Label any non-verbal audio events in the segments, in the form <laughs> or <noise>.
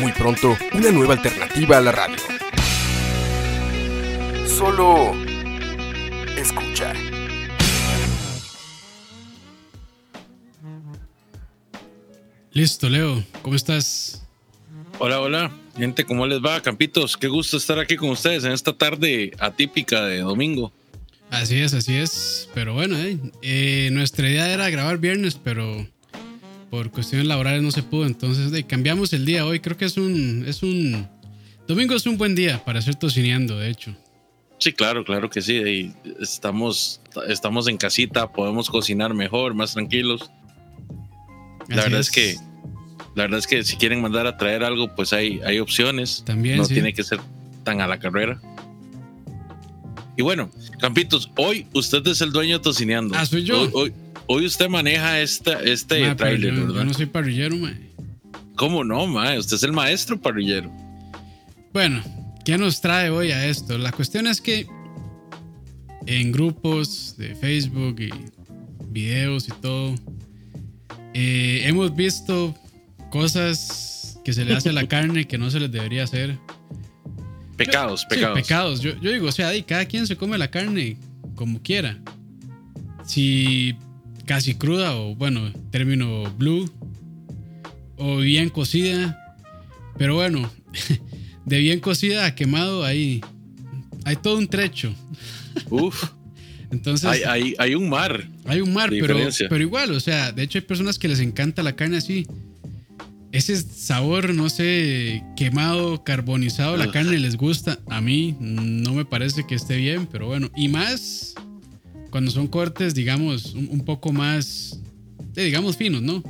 Muy pronto, una nueva alternativa a la radio. Solo escuchar. Listo, Leo, ¿cómo estás? Hola, hola, gente, ¿cómo les va? Campitos, qué gusto estar aquí con ustedes en esta tarde atípica de domingo. Así es, así es. Pero bueno, eh, eh, nuestra idea era grabar viernes, pero por cuestiones laborales no se pudo. Entonces cambiamos el día hoy. Creo que es un, es un. Domingo es un buen día para hacer tocineando, de hecho. Sí, claro, claro que sí. estamos, estamos en casita, podemos cocinar mejor, más tranquilos. La verdad es. que la verdad es que si quieren mandar a traer algo, pues hay, hay opciones. También. No tiene que ser tan a la carrera. Y bueno, Campitos, hoy usted es el dueño de Tocineando. Ah, soy yo. Hoy, hoy, usted maneja esta, este trailer, yo, ¿verdad? Yo no soy parrillero, mae. ¿Cómo no, mae? Usted es el maestro parrillero. Bueno, ¿qué nos trae hoy a esto? La cuestión es que en grupos de Facebook y videos y todo, eh, hemos visto cosas que se le hace a la <laughs> carne que no se les debería hacer. Pecados, pecados. pecados. Yo, digo, o sea, cada quien se come la carne como quiera. Si casi cruda o, bueno, término blue, o bien cocida. Pero bueno, <laughs> de bien cocida a quemado hay, hay todo un trecho. Uf. <laughs> Entonces. Hay, hay, un mar. Hay un mar, pero, pero igual, o sea, de hecho hay personas que les encanta la carne así ese sabor, no sé, quemado, carbonizado, la carne les gusta. A mí no me parece que esté bien, pero bueno. Y más cuando son cortes, digamos, un, poco más, eh, digamos, finos, ¿no?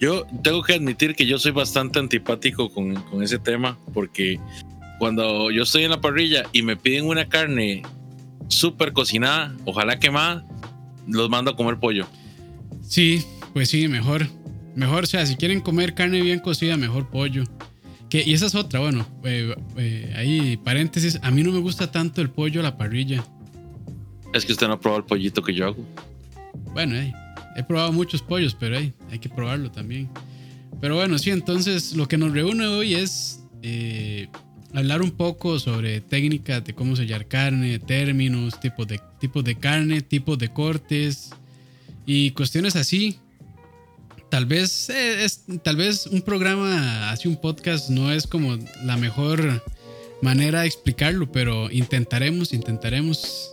Yo tengo que admitir que yo soy bastante antipático con, con ese tema, porque cuando yo estoy en la parrilla y me piden una carne súper cocinada, ojalá quemada, los mando a comer pollo. Sí, pues sí, mejor. Mejor, o sea, si quieren comer carne bien cocida, mejor pollo. Que, y esa es otra, bueno, eh, eh, ahí paréntesis, a mí no me gusta tanto el pollo a la parrilla. Es que usted no ha probado el pollito que yo hago. Bueno, he probado muchos pollos, pero hay que probarlo también. Pero bueno, sí, entonces lo que nos reúne hoy es eh, hablar un poco sobre técnicas de cómo sellar carne, términos, tipos de, tipos de carne, tipos de cortes y cuestiones así tal vez eh, es, tal vez un programa, así un podcast no es como la mejor manera de explicarlo, pero intentaremos, intentaremos.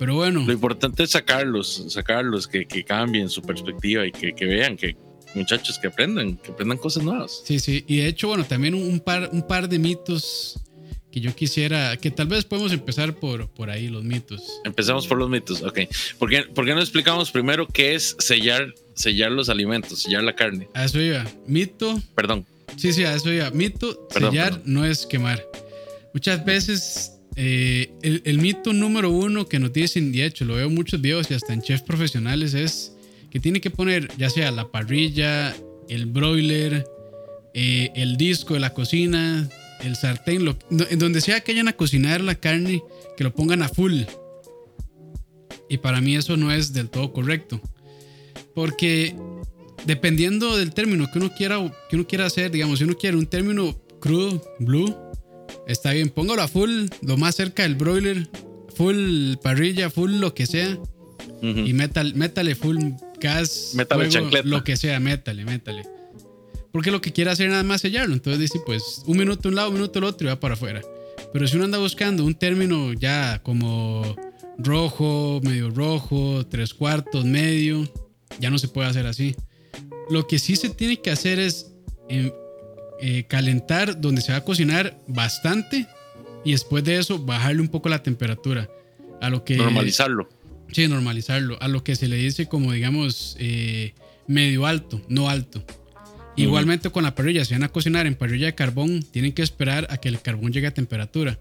Pero bueno. Lo importante es sacarlos, sacarlos, que, cambien su perspectiva y que, vean que muchachos que aprendan, que aprendan cosas nuevas. Sí, sí. Y de hecho, bueno, también un par, un par de mitos que yo quisiera, que tal vez podemos empezar por, por ahí, los mitos. Empezamos por los mitos, ok. ¿Por qué, ¿Por qué no explicamos primero qué es sellar sellar los alimentos, sellar la carne. A eso iba. Mito. Perdón. Sí, sí, a eso iba. Mito, sellar no es quemar. Muchas veces eh, el, mito número uno que nos dicen, de hecho lo veo muchos videos y hasta en chefs profesionales, es que tiene que poner ya sea la parrilla, el broiler, eh, el disco de la cocina, el sartén, en donde sea que vayan a cocinar la carne, que lo pongan a full. Y para mí eso no es del todo correcto. Porque dependiendo del término que uno quiera, que uno quiera hacer, digamos, si uno quiere un término crudo, blue, está bien, póngalo a full, lo más cerca del broiler, full parrilla, full lo que sea. Y metal, métale full gas, métale fuego, lo que sea, métale, métale. Porque lo que quiere hacer es nada más sellarlo. Entonces dice, pues un minuto un lado, un minuto el otro y va para afuera. Pero si uno anda buscando un término ya como rojo, medio rojo, tres cuartos, medio, ya no se puede hacer así. Lo que sí se tiene que hacer es eh, eh, calentar donde se va a cocinar bastante y después de eso bajarle un poco la temperatura. A lo que, normalizarlo. Sí, normalizarlo. A lo que se le dice como digamos eh, medio alto, no alto. Igualmente con la parrilla, si van a cocinar en parrilla de carbón, tienen que esperar a que el carbón llegue a temperatura.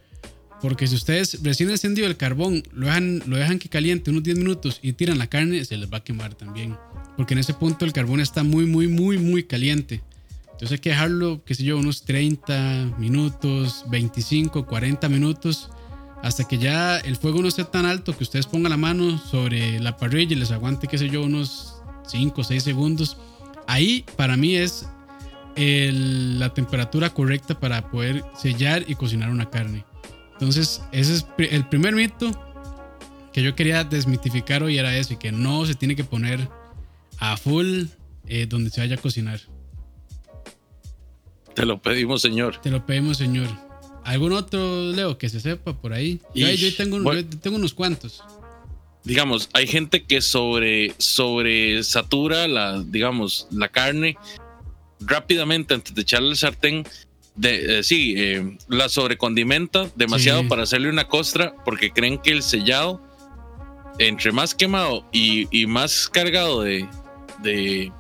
Porque si ustedes recién encendido el carbón, lo dejan, lo dejan que caliente unos 10 minutos y tiran la carne, se les va a quemar también. Porque en ese punto el carbón está muy, muy, muy, muy caliente. Entonces hay que dejarlo, qué sé yo, unos 30 minutos, 25, 40 minutos, hasta que ya el fuego no esté tan alto que ustedes pongan la mano sobre la parrilla y les aguante, qué sé yo, unos 5 o 6 segundos. Ahí para mí es la temperatura correcta para poder sellar y cocinar una carne. Entonces, ese es el primer mito que yo quería desmitificar hoy era eso, y que no se tiene que poner a full eh, donde se vaya a cocinar. Te lo pedimos, señor. Te lo pedimos, señor. ¿Algún otro, Leo, que se sepa por ahí? yo, tengo, tengo, unos cuantos. Digamos, hay gente que sobre, sobre satura la, digamos, la carne rápidamente antes de echarle al sartén. De, eh, sí, eh, la sobrecondimenta demasiado para hacerle una costra porque creen que el sellado, entre más quemado y, y más cargado de, de,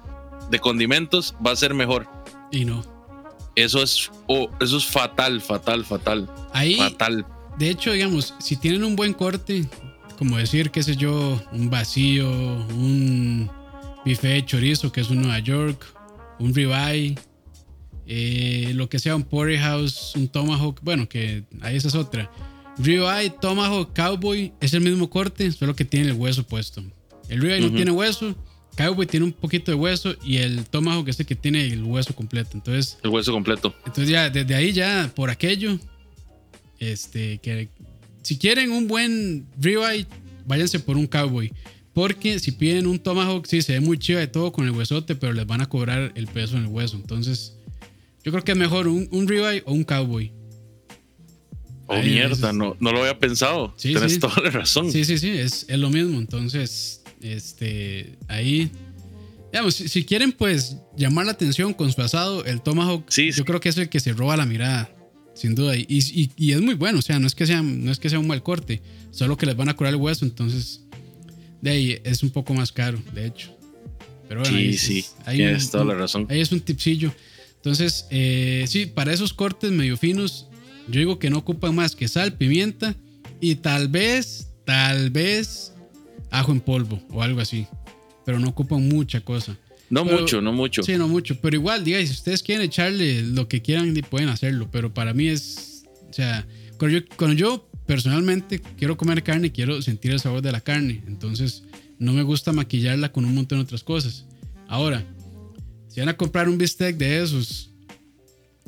de condimentos, va a ser mejor. Y no. Eso es, oh, eso es fatal, fatal, fatal. Ahí, fatal. De hecho, digamos, si tienen un buen corte, como decir, qué sé yo, un vacío, un bife de chorizo, que es un Nueva York, un ribeye, eh, lo que sea, un porterhouse, un tomahawk, bueno, que ahí esa es otra. Ribeye, tomahawk, cowboy, es el mismo corte, solo que tiene el hueso puesto. El ribeye no tiene hueso, Cowboy tiene un poquito de hueso y el Tomahawk es el que tiene el hueso completo. Entonces, el hueso completo. Entonces ya desde ahí ya por aquello, este, que si quieren un buen ribeye, váyanse por un Cowboy. Porque si piden un Tomahawk, sí, se ve muy chido de todo con el huesote, pero les van a cobrar el peso en el hueso. Entonces, yo creo que es mejor un, un ribeye o un Cowboy. Oh, mierda, no, no lo había pensado. Sí, Tienes toda la razón. Sí, sí, sí, es, es lo mismo. Entonces, este, ahí, digamos, si, quieren pues llamar la atención con su asado, el Tomahawk, yo creo que es el que se roba la mirada, sin duda. Y, y, es muy bueno, o sea, no es, que sea, no es que sea un mal corte, solo que les van a curar el hueso, entonces de ahí es un poco más caro, de hecho. Pero bueno, sí, sí, tienes toda la razón. Ahí es un tipsillo. Entonces, eh, sí, para esos cortes medio finos, yo digo que no ocupan más que sal, pimienta y tal vez, tal vez ajo en polvo o algo así. Pero no ocupan mucha cosa. No mucho, no mucho. Sí, no mucho. Pero igual, diga, si ustedes quieren echarle lo que quieran, pueden hacerlo. Pero para mí es. O sea, cuando yo, cuando yo personalmente quiero comer carne, quiero sentir el sabor de la carne. Entonces, no me gusta maquillarla con un montón de otras cosas. Ahora, si van a comprar un bistec de esos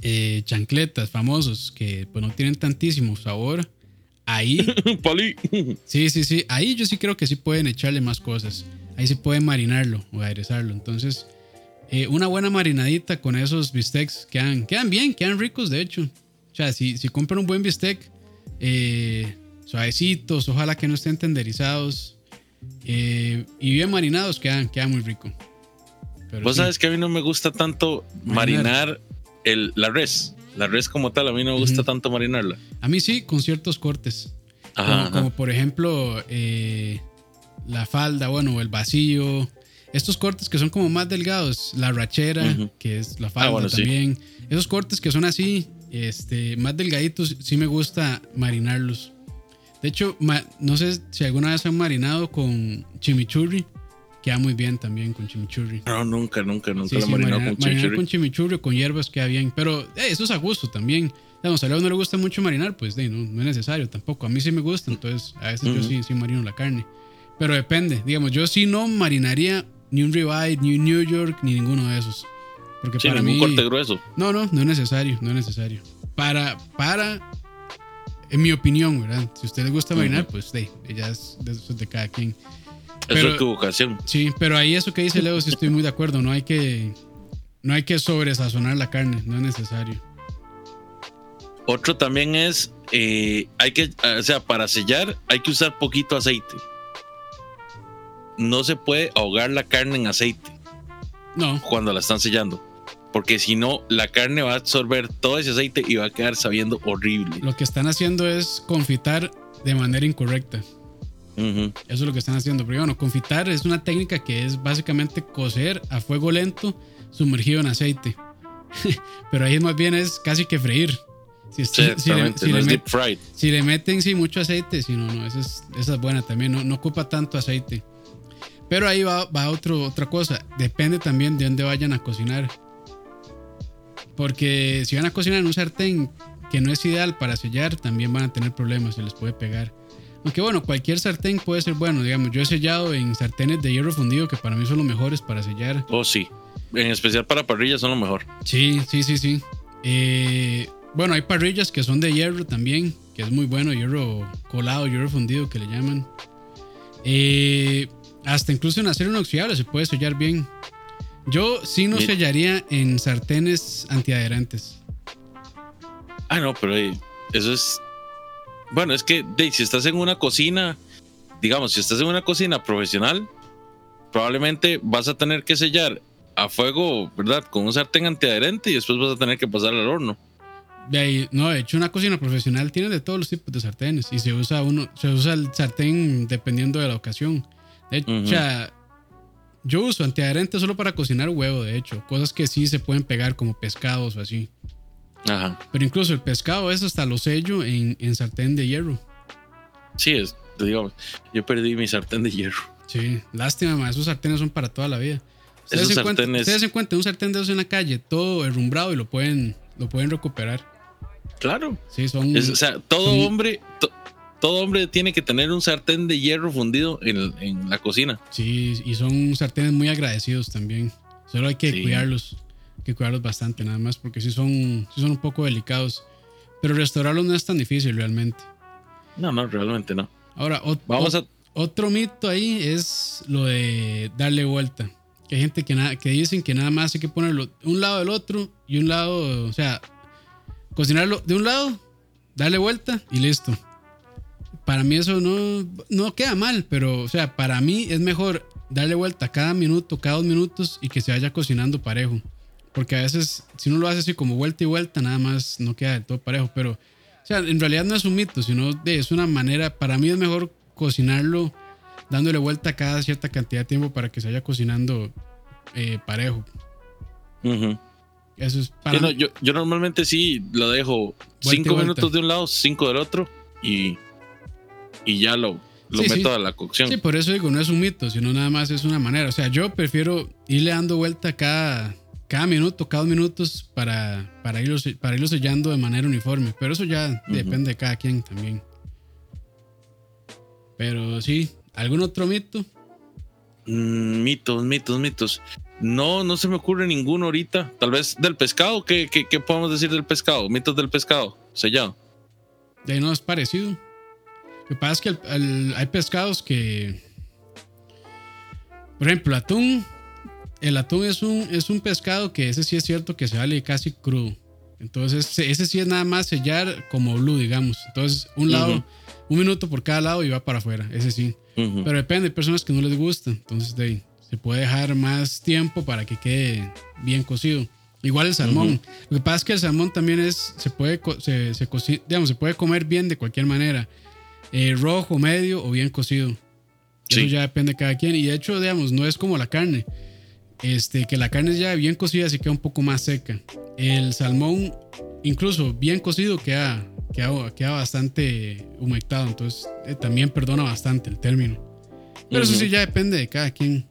eh, chancletas famosos que pues no tienen tantísimo sabor, Ahí. <laughs> Sí, sí, sí. Ahí yo sí creo que sí pueden echarle más cosas. Ahí sí pueden marinarlo o aderezarlo. Entonces, eh, una buena marinadita con esos bistecs quedan, quedan bien, quedan ricos, de hecho. O sea, si, si compran un buen bistec, eh, suavecitos, ojalá que no estén tenderizados eh, y bien marinados, quedan, quedan muy rico. Vos sabes que a mí no me gusta tanto marinar, el, la res. La res como tal, a mí no me gusta tanto marinarla. A mí sí, con ciertos cortes. como, por ejemplo eh, la falda, bueno, el vacío. Estos cortes que son como más delgados, la rachera, que es la ah, falda también. Esos cortes que son así, este, más delgaditos, sí me gusta marinarlos. De hecho, no sé si alguna vez han marinado con chimichurri. Queda muy bien también con chimichurri. No, nunca, nunca, nunca lo marinado con chimichurri. con chimichurri o con hierbas queda bien. Pero eh, eso es a gusto también. Digamos, a Leo no le gusta mucho marinar, pues no, no, es necesario tampoco. A mí sí me gusta, entonces a veces yo sí, sí marino la carne. Pero depende. Digamos, yo sí no marinaría ni un ribeye, ni un New York, ni ninguno de esos. Porque para mí. corte grueso. No, no, no es necesario, no es necesario. Para, para, en mi opinión, ¿verdad? Si a usted le gusta marinar, pues de, ya es de cada quien. Eso es equivocación. Sí, pero ahí eso que dice Leo, sí estoy muy de acuerdo. No hay que, no hay que sobresazonar la carne, no es necesario. Otro también es, eh, hay que, o sea, para sellar hay que usar poquito aceite. No se puede ahogar la carne en aceite. No. Cuando la están sellando. Porque si no, la carne va a absorber todo ese aceite y va a quedar sabiendo horrible. Lo que están haciendo es confitar de manera incorrecta. Eso es lo que están haciendo. Pero bueno, confitar es una técnica que es básicamente cocer a fuego lento sumergido en aceite. <laughs> Pero ahí más bien es casi que freír. Si, si, le, si, le, meten sí, mucho aceite, si no, no, esa es, esa es buena también, no, no, ocupa tanto aceite. Pero ahí va, va otro, otra cosa, depende también de dónde vayan a cocinar. Porque si van a cocinar en un sartén que no es ideal para sellar, también van a tener problemas, se les puede pegar. Aunque bueno, cualquier sartén puede ser bueno, digamos, yo he sellado en sartenes de hierro fundido que para mí son los mejores para sellar. Oh, sí, en especial para parrillas son lo mejor. Sí, sí, sí, sí. Eh, bueno, hay parrillas que son de hierro también, que es muy bueno, hierro colado, hierro fundido que le llaman. Eh, hasta incluso en acero inoxidable se puede sellar bien. Yo sí no sellaría en sartenes antiadherentes. Ah, no, pero eso es. Bueno, es que si estás en una cocina, digamos, si estás en una cocina profesional, probablemente vas a tener que sellar a fuego, ¿verdad? Con un sartén antiadherente y después vas a tener que pasar al horno. De ahí, no, de hecho, una cocina profesional tiene de todos los tipos de sartenes y se usa uno, se usa el sartén dependiendo de la ocasión. De hecho, yo uso antiadherente solo para cocinar huevo, de hecho, cosas que sí se pueden pegar como pescados o así. Ajá. Pero incluso el pescado, eso hasta lo sello en, en sartén de hierro. Sí, es, digamos, yo perdí mi sartén de hierro. Sí, lástima, esos sartenes son para toda la vida. Ustedes, esos sartenes... ustedes se un sartén de esos en la calle, todo herrumbrado y lo pueden, lo pueden recuperar. Claro. Sí, son. o sea, todo hombre. todo hombre tiene que tener un sartén de hierro fundido en, la cocina. Sí, y son sartenes muy agradecidos también. Solo hay que cuidarlos. Que cuidarlos bastante, nada más, porque sí son, sí son un poco delicados. Pero restaurarlos no es tan difícil realmente. No, no, realmente no. Ahora, Vamos a... otro mito ahí es lo de darle vuelta. Que hay gente que, que dicen que nada más hay que ponerlo un lado del otro y un lado, o sea, cocinarlo de un lado, darle vuelta y listo. Para mí eso no, no queda mal, pero o sea, para mí es mejor darle vuelta cada minuto, cada dos minutos y que se vaya cocinando parejo. Porque a veces, si uno lo hace así como vuelta y vuelta, nada más no queda del todo parejo. Pero, o sea, en realidad no es un mito, sino es una manera, para mí es mejor cocinarlo dándole vuelta cada cierta cantidad de tiempo para que se vaya cocinando eh, parejo. Eso es para yo, yo, normalmente sí lo dejo cinco minutos de un lado, cinco del otro y, y ya lo, lo meto a la cocción. Sí, por eso digo, no es un mito, sino nada más es una manera. O sea, yo prefiero irle dando vuelta cada, cada minuto, cada dos minutos para, para, irlo, para irlo sellando de manera uniforme. Pero eso ya depende de cada quien también. Pero sí, ¿algún otro mito? Mm, mitos, mitos, mitos. No, no se me ocurre ninguno ahorita. Tal vez del pescado. ¿Qué, qué, podemos decir del pescado? Mitos del pescado. Sellado. De ahí no es parecido. Lo que pasa es que hay pescados que. Por ejemplo, atún. El atún es un, es un pescado que ese sí es cierto que se vale casi crudo. Entonces, ese sí es nada más sellar como blue, digamos. Entonces, un lado, un minuto por cada lado y va para afuera. Ese sí. Pero depende, hay personas que no les gusta. Entonces, de ahí se puede dejar más tiempo para que quede bien cocido. Igual el salmón. Lo que pasa es que el salmón también es, se puede, se, se, digamos, se puede comer bien de cualquier manera. Eh, rojo, medio o bien cocido. Eso ya depende de cada quien. Y de hecho, digamos, no es como la carne. Este, que la carne ya bien cocida se queda un poco más seca. El salmón, incluso bien cocido, queda, queda, queda bastante humectado. Entonces, eh, también perdona bastante el término. Pero eso sí ya depende de cada quien.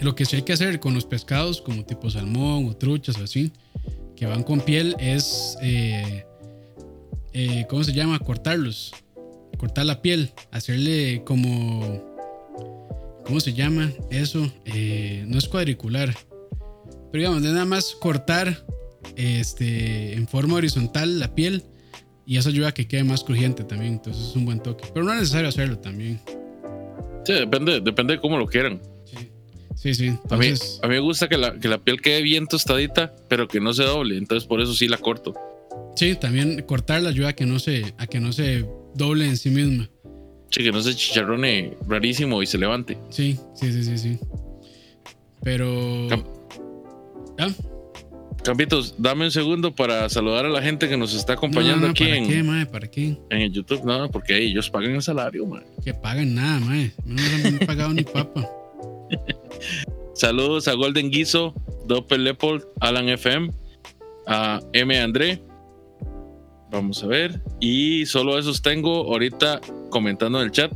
Lo que sí hay que hacer con los pescados, como tipo salmón o truchas o así, que van con piel, es, eh, eh, ¿cómo se llama? Cortarlos. Cortar la piel. Hacerle como, ¿cómo se llama? Eso. Eh, no es cuadricular. Pero digamos, de nada más cortar este, en forma horizontal la piel. Y eso ayuda a que quede más crujiente también. Entonces es un buen toque. Pero no es necesario hacerlo también. Sí, depende, depende de cómo lo quieran. Sí, sí. A, mí, a mí me gusta que la, que la piel quede bien tostadita, pero que no se doble. Entonces por eso sí la corto. Sí, también cortarla ayuda a que no se, a que no se doble en sí misma. Sí, que no se chicharrone rarísimo y se levante. Sí, sí, sí, sí, sí. Pero. ¿Ah? Campitos, dame un segundo para saludar a la gente que nos está acompañando aquí ¿para Qué, mae? ¿Para qué? En el YouTube, no, porque ellos pagan el salario, mae. Que pagan nada, mae. No me han <laughs> pagado ni papa. Saludos a Golden Guiso, Doppel Leopold, Alan FM, a M. André. Vamos a ver. Y solo esos tengo ahorita comentando en el chat.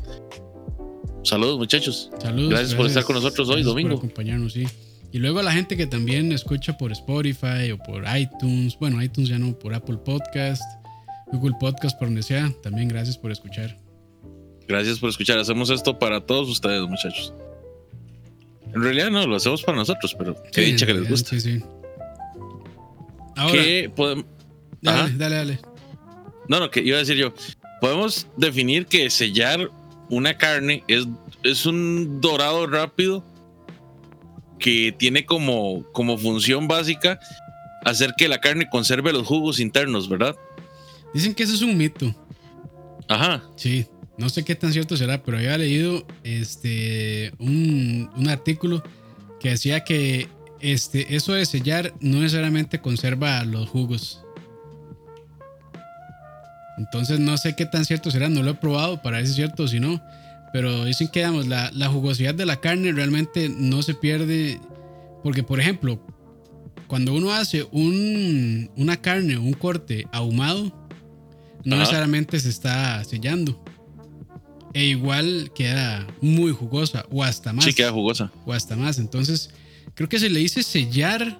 Saludos, muchachos. Saludos. Gracias, por estar con nosotros hoy, domingo. Por acompañarnos, sí. Y luego a la gente que también escucha por Spotify o por iTunes. Bueno, iTunes ya no, por Apple Podcast, Google Podcast, por donde sea. También gracias por escuchar. Gracias por escuchar. Hacemos esto para todos ustedes, muchachos. En realidad no, lo hacemos para nosotros, pero qué dicha que les gusta. Sí, sí. Ahora, ¿Qué podemos... Dale, dale, dale. No, no, que iba a decir yo. Podemos definir que sellar una carne es, es un dorado rápido que tiene como, como función básica hacer que la carne conserve los jugos internos, ¿verdad? Dicen que eso es un mito. Ajá. Sí, no sé qué tan cierto será, pero había leído este, un, un artículo que decía que este, eso de sellar no necesariamente conserva los jugos. Entonces no sé qué tan cierto será, no lo he probado para ver si es cierto o si no. Pero dicen que digamos, la, la, jugosidad de la carne realmente no se pierde. Porque, por ejemplo, cuando uno hace un, una carne un corte ahumado, no necesariamente se está sellando. E igual queda muy jugosa o hasta más. Sí, queda jugosa. O hasta más. Entonces, creo que se le dice sellar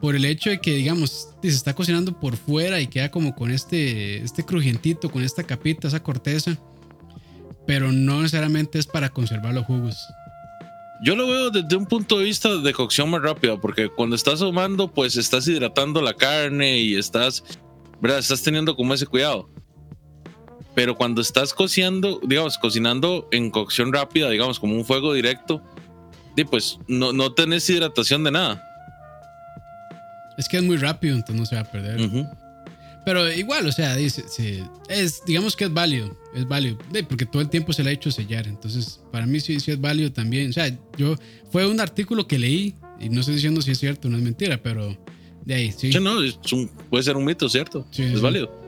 por el hecho de que, digamos, se está cocinando por fuera y queda como con este, este crujientito, con esta capita, esa corteza. Pero no necesariamente es para conservar los jugos. Yo lo veo desde un punto de vista de cocción más rápida, porque cuando estás ahumando, pues estás hidratando la carne y estás, ¿verdad? Estás teniendo como ese cuidado. Pero cuando estás cocinando, digamos, cocinando en cocción rápida, digamos, como un fuego directo, pues no, no tenés hidratación de nada. Es que es muy rápido, entonces no se va a perder. Pero igual, o sea, dice, es, digamos que es válido, es válido, porque todo el tiempo se le ha hecho sellar, entonces para mí sí, sí es válido también. O sea, yo, fue un artículo que leí, y no estoy diciendo si es cierto o no es mentira, pero de ahí, sí. no, puede ser un mito, ¿cierto? Sí, es válido.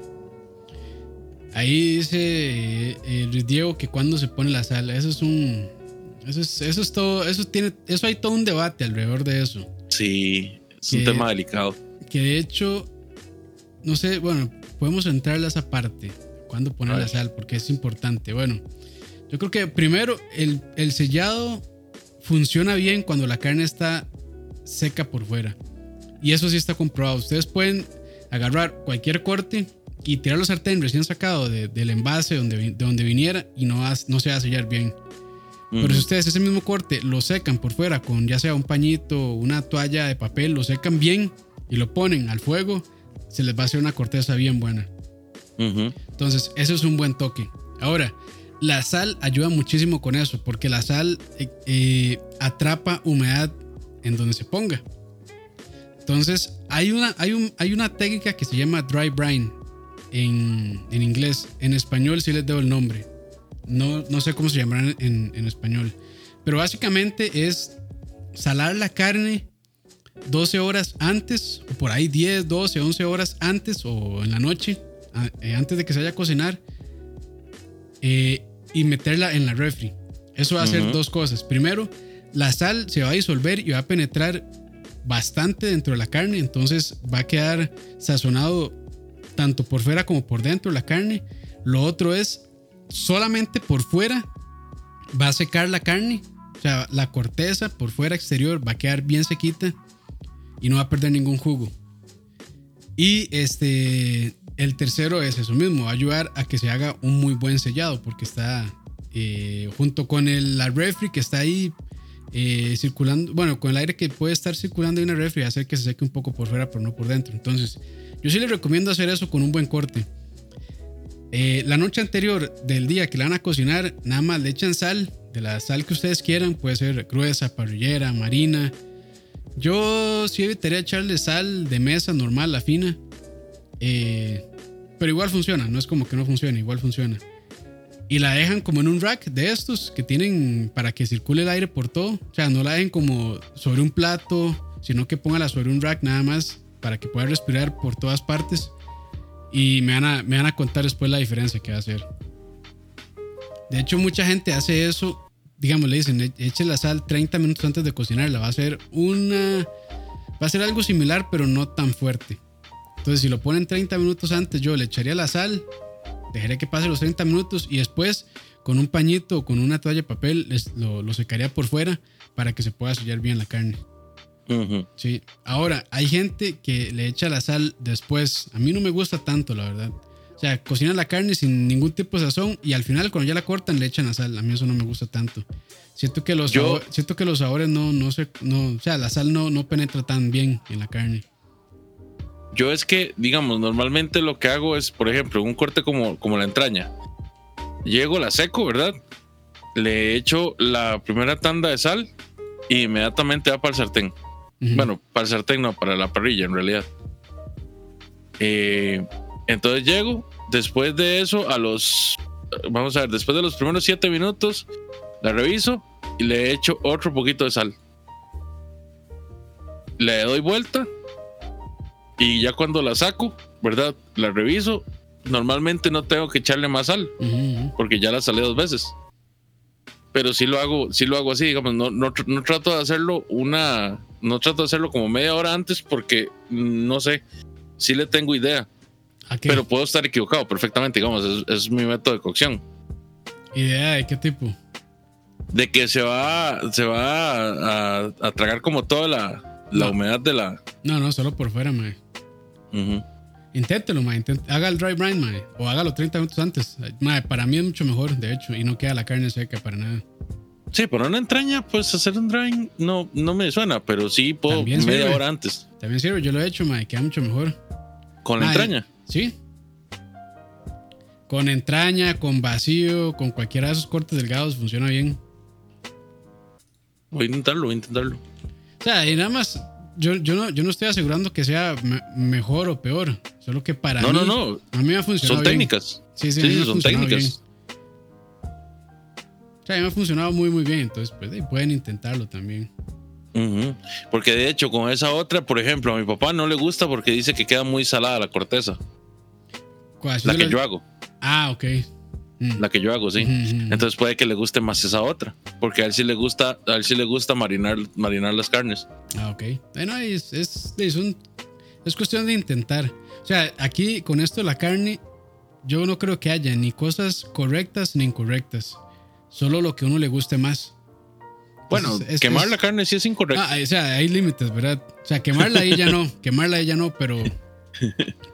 Ahí dice eh, Diego que cuando se pone la sal, eso es un. Eso es, eso es todo. Eso tiene. Eso hay todo un debate alrededor de eso. Sí, es un tema delicado. Que de hecho, no sé, bueno, podemos entrar a esa parte. Cuando poner la sal, porque es importante. Bueno, yo creo que primero el, el sellado funciona bien cuando la carne está seca por fuera. Y eso sí está comprobado. Ustedes pueden agarrar cualquier corte y tirar los sartén recién sacado del envase donde, de donde viniera y no, no se va a sellar bien. Pero si ustedes ese mismo corte lo secan por fuera con ya sea un pañito, una toalla de papel, lo secan bien y lo ponen al fuego, se les va a hacer una corteza bien buena. Entonces, eso es un buen toque. Ahora, la sal ayuda muchísimo con eso, porque la sal eh, eh, atrapa humedad en donde se ponga. Entonces, hay una, hay, un, hay una técnica que se llama dry brine en, en inglés. En español sí les debo el nombre. No, no sé cómo se llamarán en, en español. Pero básicamente es salar la carne 12 horas antes, o por ahí 10, 12, 11 horas antes, o en la noche, eh, antes de que se vaya a cocinar, eh, y meterla en la refri. Eso va a hacer dos cosas. Primero, la sal se va a disolver y va a penetrar bastante dentro de la carne, entonces va a quedar sazonado tanto por fuera como por dentro de la carne. Lo otro es solamente por fuera va a secar la carne, o sea, la corteza por fuera exterior va a quedar bien sequita y no va a perder ningún jugo. Y este, el tercero es eso mismo, ayudar a que se haga un muy buen sellado porque está eh, junto con el, la refri que está ahí eh, circulando, bueno, con el aire que puede estar circulando en la refri, hacer que se seque un poco por fuera, pero no por dentro. Entonces, yo sí les recomiendo hacer eso con un buen corte. Eh, la noche anterior del día que la van a cocinar, nada más le echan sal, de la sal que ustedes quieran, puede ser gruesa, parrillera, marina. Yo sí evitaría echarle sal de mesa normal, la fina. Eh, pero igual funciona, no es como que no funcione, igual funciona. Y la dejan como en un rack de estos que tienen para que circule el aire por todo. O sea, no la dejen como sobre un plato, sino que póngala sobre un rack nada más para que pueda respirar por todas partes. Y me van, a, me van a contar después la diferencia que va a hacer. De hecho, mucha gente hace eso. Digamos, le dicen, eche la sal 30 minutos antes de cocinar. La va a hacer una, Va a ser algo similar, pero no tan fuerte. Entonces, si lo ponen 30 minutos antes, yo le echaría la sal, dejaría que pase los 30 minutos y después con un pañito o con una toalla de papel lo, secaría por fuera para que se pueda sellar bien la carne. Sí. Ahora, hay gente que le echa la sal después. A mí no me gusta tanto, la verdad. O sea, cocinan la carne sin ningún tipo de sazón y al final, cuando ya la cortan, le echan la sal. A mí eso no me gusta tanto. Siento que los, sabores, siento que los sabores no, no se. No, o sea, la sal no, no penetra tan bien en la carne. Yo es que, digamos, normalmente lo que hago es, por ejemplo, un corte como, como la entraña. Llego, la seco, ¿verdad? Le echo la primera tanda de sal y inmediatamente va para el sartén. Bueno, para el sartén no, para la parrilla en realidad. Eh, entonces llego, después de eso, a los, vamos a ver, después de los primeros siete minutos, la reviso y le echo otro poquito de sal. Le doy vuelta y ya cuando la saco, ¿verdad? La reviso. Normalmente no tengo que echarle más sal porque ya la salé dos veces pero sí lo hago, sí lo hago así, digamos, no, no, no, trato de hacerlo una, no trato de hacerlo como media hora antes porque no sé, sí le tengo idea, pero puedo estar equivocado perfectamente, digamos, es, mi método de cocción. ¿Idea de qué tipo? De que se va, se va a, tragar como toda la, la humedad de la... No, no, solo por fuera, mae. Inténtelo, mae. haga el dry brine, mae. O hágalo 30 minutos antes. Mae, para mí es mucho mejor, de hecho. Y no queda la carne seca para nada. Sí, por una entraña, pues hacer un dry no, no me suena, pero sí puedo media hora antes. También sirve, yo lo he hecho, mae. Queda mucho mejor. ¿Con la entraña? Sí. Con entraña, con vacío, con cualquiera de esos cortes delgados, funciona bien. Voy a intentarlo, voy a intentarlo. O sea, y nada más yo, yo, no, yo no estoy asegurando que sea mejor o peor. Solo que para no, mí. No, no, A mí me ha funcionado. Son técnicas. Sí, sí, son técnicas. Sea, me ha funcionado muy, muy bien. Entonces, pues pueden intentarlo también. Porque de hecho, con esa otra, por ejemplo, a mi papá no le gusta porque dice que queda muy salada la corteza. La que yo hago. Ah, ok. Mm. La que yo hago, sí. Entonces puede que le guste más esa otra. Porque a él sí le gusta, a él sí le gusta marinar, marinar las carnes. Ah, ok. Bueno, es, es, es, un, es cuestión de intentar. O sea, aquí con esto de la carne, yo no creo que haya ni cosas correctas ni incorrectas. Solo lo que a uno le guste más. Bueno, quemar la carne sí es incorrecto. Ah, o sea, hay límites, ¿verdad? O sea, quemarla ahí ya no, <laughs> quemarla ahí ya no, pero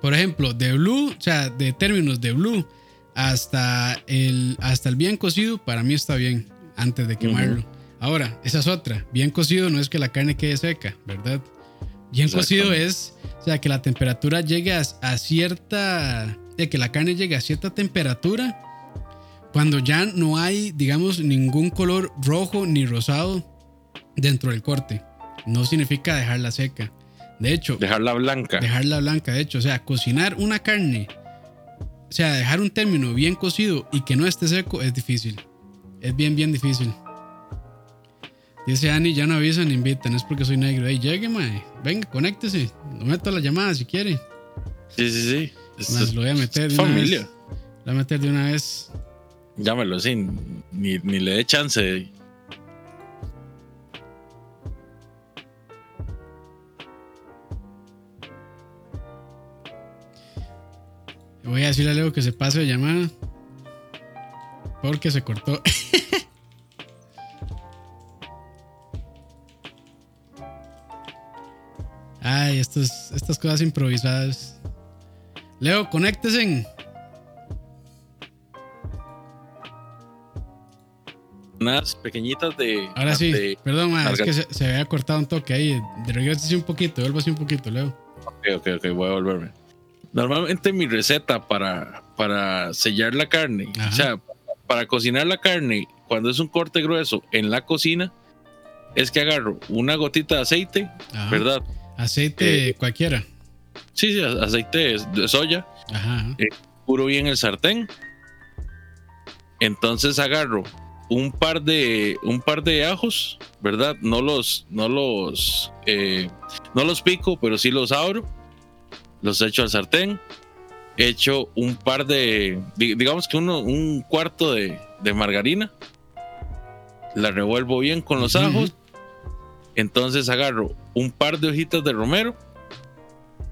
por ejemplo, de blue, o sea, de términos de blue, hasta el, hasta el bien cocido, para mí está bien, antes de quemarlo. Ahora, esa es otra. Bien cocido no es que la carne quede seca, ¿verdad? Bien cocido es, o sea, que la temperatura llegue a, cierta, de que la carne llegue a cierta temperatura cuando ya no hay, digamos, ningún color rojo ni rosado dentro del corte. No significa dejarla seca. De hecho, dejarla blanca. Dejarla blanca, de hecho, o sea, cocinar una carne o sea, dejar un término bien cocido y que no esté seco es difícil. Es bien, bien difícil. Dice Ani, ya no avisan, invitan, es porque soy negro. Ey, llegue, mae. Venga, conéctese. Lo meto a la llamada si quiere. Sí, sí, sí. lo voy a meter de familia. una vez. Lo voy a meter de una vez. Llámelo, sí. Ni, ni le dé chance. Voy a decirle a Leo que se pase de llamada. Porque se cortó. <laughs> Ay, estas, estas cosas improvisadas. Leo, conéctese. Unas pequeñitas de. Ahora sí, perdón, es que se, había cortado un toque ahí. De un poquito, vuelvo así un poquito, Leo. Ok, ok, ok, voy a volverme. Normalmente mi receta para, para sellar la carne, o sea, para cocinar la carne, cuando es un corte grueso en la cocina, es que agarro una gotita de aceite, ¿verdad? Aceite eh, cualquiera. Sí, sí, aceite de soya. Ajá. Eh, puro bien el sartén. Entonces agarro un par de un par de ajos, ¿verdad? No los no los eh, no los pico, pero sí los abro los echo al sartén, echo un par de, digamos que uno, un cuarto de, margarina, la revuelvo bien con los ajos, Entonces agarro un par de hojitas de romero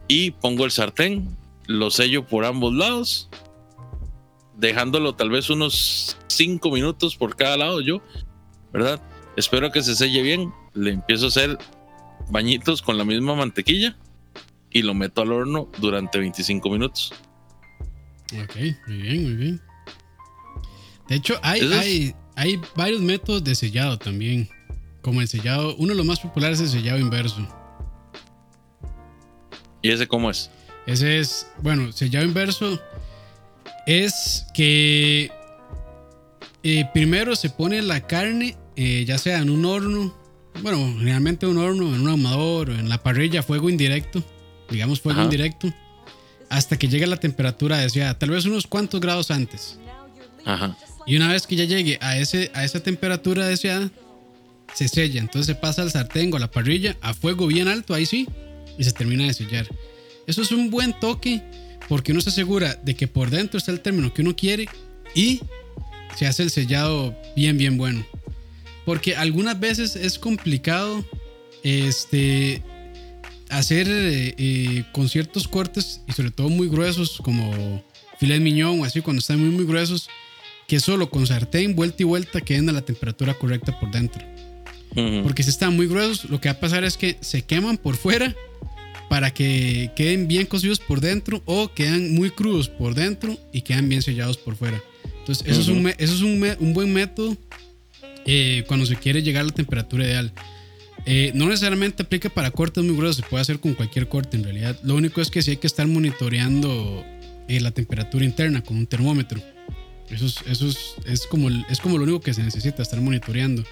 y pongo el sartén, lo sello por ambos lados, dejándolo tal vez unos 5 minutos por cada lado yo, ¿verdad? Espero que se selle bien, le empiezo a hacer bañitos con la misma mantequilla y lo meto al horno durante 25 minutos. Ok, muy bien, muy bien. De hecho, hay, hay, hay varios métodos de sellado también. Como el sellado, uno de los más populares es el sellado inverso. ¿Y ese cómo es? Ese es, bueno, sellado inverso es que eh, primero se pone la carne, eh, ya sea en un horno, bueno, generalmente un horno, en un ahumador o en la parrilla, fuego indirecto, digamos fuego indirecto, hasta que llegue la temperatura deseada, tal vez unos cuantos grados antes. Ajá. Y una vez que ya llegue a, ese, a esa temperatura deseada, se sella. Entonces se pasa al sartén o a la parrilla a fuego bien alto, ahí sí, y se termina de sellar. Eso es un buen toque porque uno se asegura de que por dentro está el término que uno quiere y se hace el sellado bien, bien bueno. Porque algunas veces es complicado este, hacer eh, eh, con ciertos cortes y sobre todo muy gruesos como filet miñón o así cuando están muy, muy gruesos que solo con sartén, vuelta y vuelta, queden a la temperatura correcta por dentro. Porque si están muy gruesos, lo que va a pasar es que se queman por fuera para que queden bien cocidos por dentro o quedan muy crudos por dentro y quedan bien sellados por fuera. Entonces, eso es, un, eso es un, buen método eh, cuando se quiere llegar a la temperatura ideal. Eh, no necesariamente aplica para cortes muy gruesos, se puede hacer con cualquier corte en realidad. Lo único es que sí hay que estar monitoreando eh, la temperatura interna con un termómetro. Eso, es, eso es, como, es como lo único que se necesita, estar monitoreando.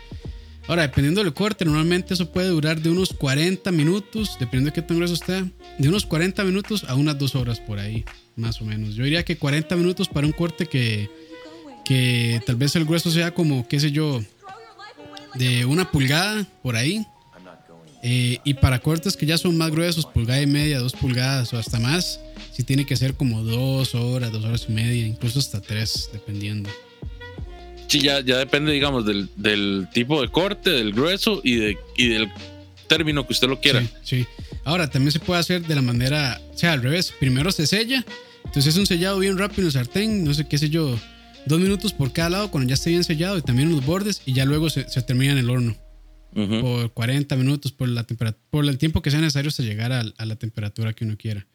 Ahora, dependiendo del corte, normalmente eso puede durar de unos 40 minutos, dependiendo de qué tan grueso esté, de unos 40 minutos a unas 2 horas por ahí, más o menos. Yo diría que 40 minutos para un corte que, que tal vez el grueso sea como, qué sé yo, de una pulgada por ahí. Eh, y para cortes que ya son más gruesos, pulgada y media, dos pulgadas o hasta más, si tiene que ser como dos horas, dos horas y media, incluso hasta tres, dependiendo. Sí, ya, ya depende, digamos, del, tipo de corte, del grueso y, de, y del término que usted lo quiera. Sí, Ahora, también se puede hacer de la manera, o sea, al revés. Primero se sella, entonces es un sellado bien rápido en el sartén, no sé qué sé yo, dos minutos por cada lado cuando ya esté bien sellado y también los bordes y ya luego se, termina en el horno. Por 40 minutos, por, la por el tiempo que sea necesario hasta llegar a, a la temperatura que uno quiera.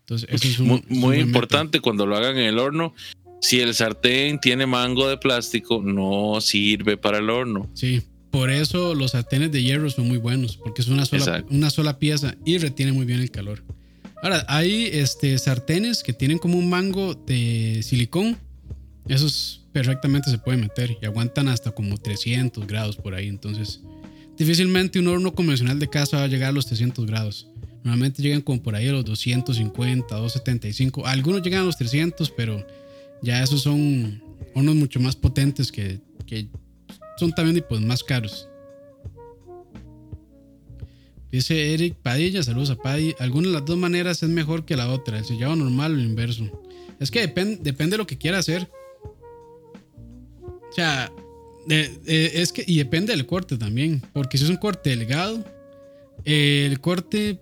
Entonces, eso es muy, muy importante cuando lo hagan en el horno. Si el sartén tiene mango de plástico, no sirve para el horno. Sí, por eso los sartenes de hierro son muy buenos, porque es una sola, una sola pieza y retiene muy bien el calor. Ahora, hay este, sartenes que tienen como un mango de silicón. Esos perfectamente se pueden meter y aguantan hasta como 300 grados por ahí. Entonces, difícilmente un horno convencional de casa va a llegar a los 300 grados. Normalmente llegan como por ahí a los 250, 275. Algunos llegan a los 300, pero ya esos son unos mucho más potentes que, son también pues, más caros. Dice Eric Padilla, saludos a Paddy. Alguna de las dos maneras es mejor que la otra, el sellado normal o el inverso. Es que depende depende de lo que quiera hacer. O sea, es que, y depende del corte también. Porque si es un corte delgado, el corte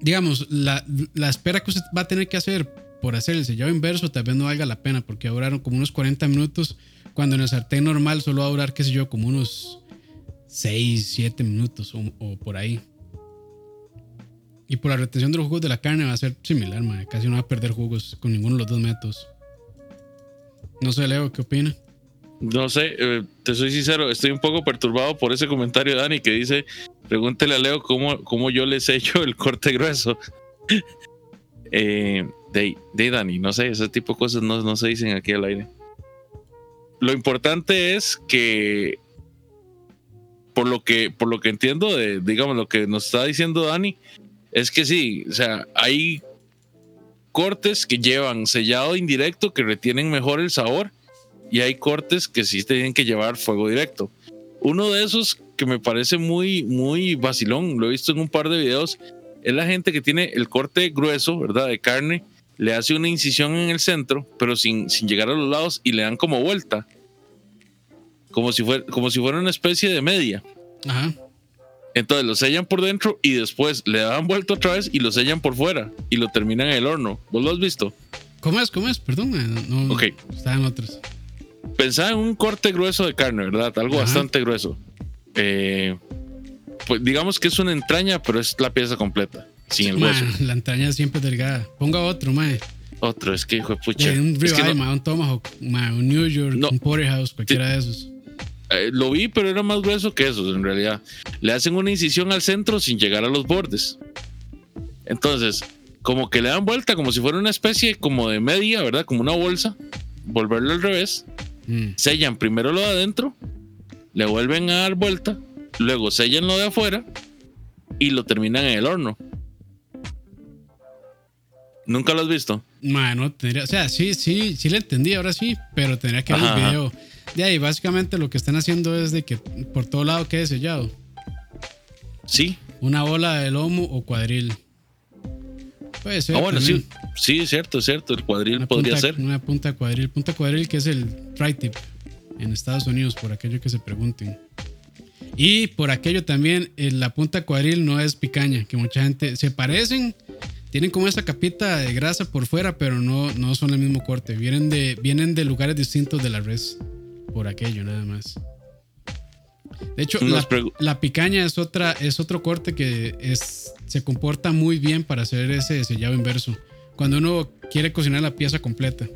digamos, la, espera que usted va a tener que hacer por hacer el sellado inverso tal vez no valga la pena porque duraron como unos 40 minutos cuando en el sartén normal solo va a durar, qué sé yo, como unos 6, 7 minutos o, por ahí. Y por la retención de los jugos de la carne va a ser similar, casi no va a perder jugos con ninguno de los dos métodos. No sé, Leo, ¿qué opina? No sé, eh, te soy sincero, estoy un poco perturbado por ese comentario de Dani que dice, pregúntele a Leo cómo, cómo yo les hecho el corte grueso. Eh, de, de, Dani, no sé, ese tipo de cosas no, no se dicen aquí al aire. Lo importante es que, por lo que, por lo que entiendo de, digamos, lo que nos está diciendo Dani, es que sí, o sea, hay cortes que llevan sellado indirecto que retienen mejor el sabor y hay cortes que sí tienen que llevar fuego directo. Uno de esos que me parece muy, muy vacilón, lo he visto en un par de videos, es la gente que tiene el corte grueso, ¿verdad? De carne, le hace una incisión en el centro, pero sin, sin llegar a los lados y le dan como vuelta. Como si, fuera, como si fuera una especie de media. Ajá. Entonces lo sellan por dentro y después le dan vuelta otra vez y lo sellan por fuera y lo terminan en el horno. ¿Vos lo has visto? ¿Cómo es? ¿Cómo es? Perdón. No, ok. Estaban otros. Pensaba en un corte grueso de carne, ¿verdad? Algo bastante grueso. Eh, pues digamos que es una entraña, pero es la pieza completa, sin el hueso. la entraña siempre delgada. Ponga otro, mae. Otro, es que hijo de pucha. un ribeye, un tomahawk, un New York, un porterhouse, cualquiera de esos. Eh, lo vi, pero era más grueso que esos en realidad. Le hacen una incisión al centro sin llegar a los bordes. Entonces, como que le dan vuelta, como si fuera una especie como de media, ¿verdad? Como una bolsa. Volverlo al revés. Mm. Sellan primero lo de adentro, le vuelven a dar vuelta, luego sellan lo de afuera y lo terminan en el horno. ¿Nunca lo has visto? Bueno, tendría, o sea, sí, sí, sí le entendí, ahora sí, pero tendría que ver el video. De ahí, básicamente lo que están haciendo es de que por todo lado quede sellado. Sí. Una bola de lomo o cuadril. Puede ser. Ah, bueno, sí. Sí, es cierto, cierto. El cuadril podría ser. Una punta cuadril. Punta cuadril que es el tri-tip en Estados Unidos, por aquello que se pregunten. Y por aquello también, eh, la punta cuadril no es picaña, que mucha gente se parecen, tienen como esa capita de grasa por fuera, pero no, no son el mismo corte. Vienen de, vienen de lugares distintos de la res. Por aquello, nada más. De hecho, la, picaña es, otra, es otro corte que es, se comporta muy bien para hacer ese sellado inverso. Cuando uno quiere cocinar la pieza completa.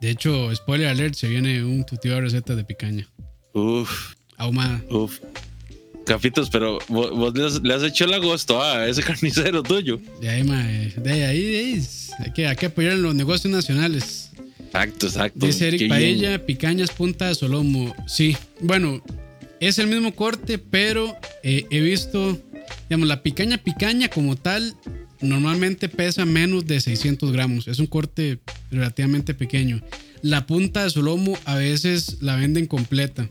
De hecho, spoiler alert, se viene un tuteo de recetas de picaña. Uf. Ahumada. Uf. Capitos, pero vos, le, has, hecho el agosto a ese <laughs> carnicero tuyo. De ahí, mae. De ahí, de ahí. Hay que, hay que apoyar en los negocios nacionales. Exacto, exacto. Dice Eric Paella, picañas, punta, solomo. Sí, bueno, es el mismo corte, pero eh, he visto, digamos, la picaña, picaña como tal, normalmente pesa menos de 600 gramos. Es un corte relativamente pequeño. La punta de solomo a veces la venden completa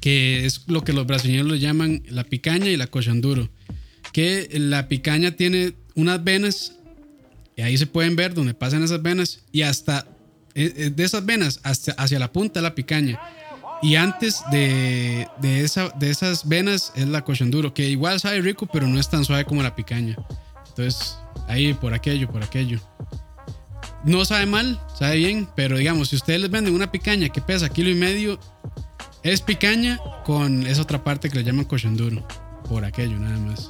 que es lo que los brasileños le llaman la picaña y la cochanduro. Que la picaña tiene unas venas, y ahí se pueden ver donde pasan esas venas, y hasta eh, eh, de esas venas hasta hacia la punta de la picaña. Y antes de, de, esa, de esas venas es la cochanduro, que igual sabe rico, pero no es tan suave como la picaña. Entonces, ahí por aquello, por aquello. No sabe mal, sabe bien, pero digamos, si ustedes les venden una picaña que pesa kilo y medio, es picaña con esa otra parte que le llaman cochanduro. Por aquello, nada más.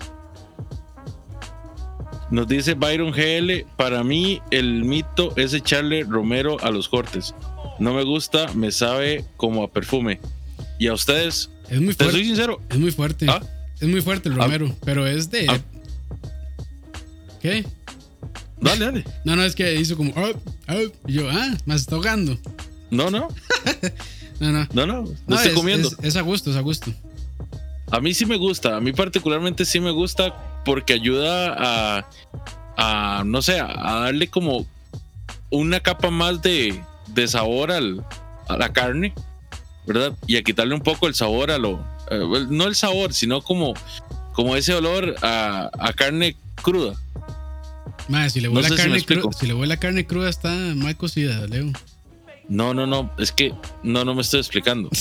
Nos dice Byron GL, para mí el mito es echarle romero a los cortes. No me gusta, me sabe como a perfume. ¿Y a ustedes? Es muy fuerte. soy sincero. Es muy fuerte. ¿Ah? Es muy fuerte el ah. romero, pero es de... Ah. ¿Qué? Dale, dale. <laughs> No, no, es que hizo como... y yo, ah, me está ahogando. No, no. <laughs> No, no. No, no. No, estoy comiendo. Es, a gusto, es a gusto. A mí sí me gusta. A mí particularmente sí me gusta porque ayuda a, a no sé, a darle como una capa más de, de sabor al, a la carne, ¿verdad? Y a quitarle un poco el sabor a lo. Eh, no el sabor, sino como, como ese olor a, a carne cruda. si le huele la carne cruda, si le huele la carne cruda está mal cocida, Leo. No, no, no, es que no, no me estoy explicando. <laughs>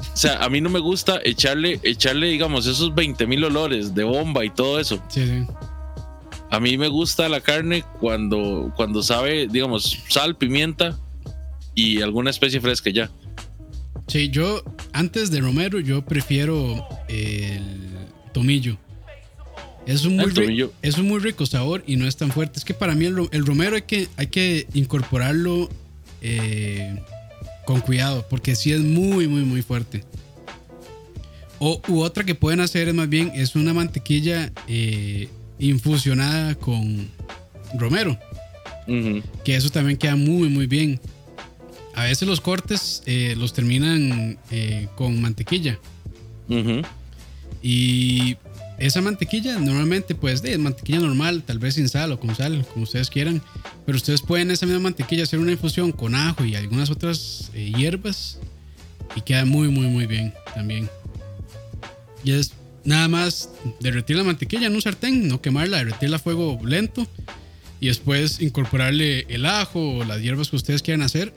O sea, a mí no me gusta echarle, echarle, digamos, esos 20 mil olores de bomba y todo eso. Sí, sí. A mí me gusta la carne cuando, cuando sabe, digamos, sal, pimienta y alguna especie fresca ya. Sí, yo antes de romero yo prefiero el tomillo. Es un, muy es un muy rico sabor y no es tan fuerte. Es que para mí el, el romero hay que, hay que incorporarlo eh, con cuidado, porque si es muy, muy, muy fuerte. O u otra que pueden hacer es más bien, es una mantequilla eh, infusionada con romero. Que eso también queda muy, muy bien. A veces los cortes eh, los terminan con mantequilla. Y esa mantequilla normalmente pues de mantequilla normal, tal vez sin sal o con sal, como ustedes quieran, pero ustedes pueden esa misma mantequilla hacer una infusión con ajo y algunas otras eh, hierbas y queda muy muy muy bien también. Y es nada más derretir la mantequilla en un sartén, no quemarla, derretirla a fuego lento y después incorporarle el ajo o las hierbas que ustedes quieran hacer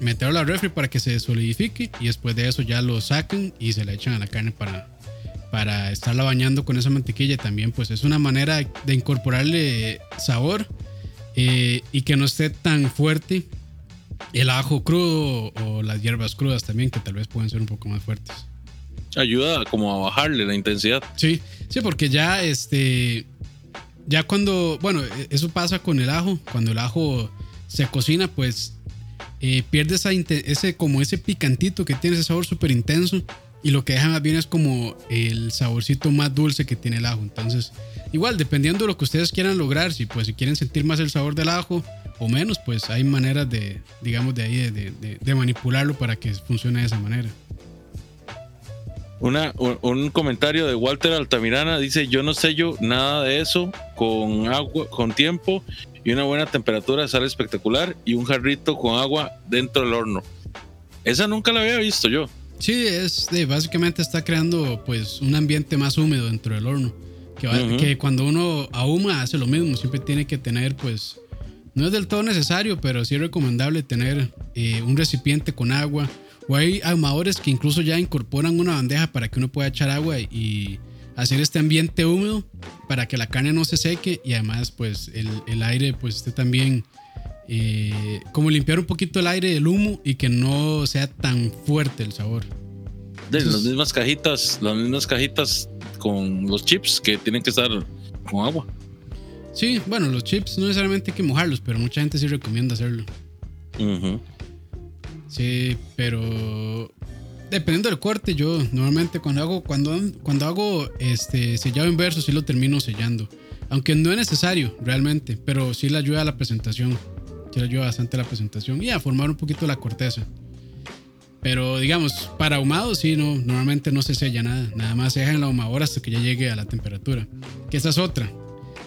meterlo a la refri para que se solidifique y después de eso ya lo sacan y se le echan a la carne para, para estarla bañando con esa mantequilla. También pues es una manera de incorporarle sabor eh, y que no esté tan fuerte el ajo crudo o las hierbas crudas también que tal vez pueden ser un poco más fuertes. Ayuda como a bajarle la intensidad. Sí, sí, porque ya este ya cuando, bueno, eso pasa con el ajo, cuando el ajo se cocina, pues eh, pierde esa, ese, como ese picantito que tiene ese sabor súper intenso y lo que deja más bien es como el saborcito más dulce que tiene el ajo. Entonces, igual, dependiendo de lo que ustedes quieran lograr, si pues si quieren sentir más el sabor del ajo o menos, pues hay maneras de, digamos, de ahí de, manipularlo para que funcione de esa manera. Una, un, comentario de Walter Altamirana dice: Yo no sé yo nada de eso. Con agua, con tiempo y una buena temperatura sale espectacular. Y un jarrito con agua dentro del horno. Esa nunca la había visto yo. Sí, es básicamente está creando pues un ambiente más húmedo dentro del horno. Que, que cuando uno ahuma hace lo mismo. Siempre tiene que tener pues. No es del todo necesario, pero sí es recomendable tener eh, un recipiente con agua o hay ahumadores que incluso ya incorporan una bandeja para que uno pueda echar agua y hacer este ambiente húmedo para que la carne no se seque y además pues el, aire pues esté también eh, como limpiar un poquito el aire del humo y que no sea tan fuerte el sabor. De las mismas cajitas, las mismas cajitas con los chips que tienen que estar con agua. Sí, bueno, los chips no necesariamente hay que mojarlos, pero mucha gente sí recomienda hacerlo. Sí, pero dependiendo del corte, yo normalmente cuando hago, cuando, cuando hago este sellado inverso, sí lo termino sellando. Aunque no es necesario realmente, pero sí le ayuda a la presentación. Sí le ayuda bastante la presentación y a formar un poquito la corteza. Pero digamos, para ahumado sí, no, normalmente no se sella nada. Nada más se deja en la ahumadora hasta que ya llegue a la temperatura. Que esa es otra.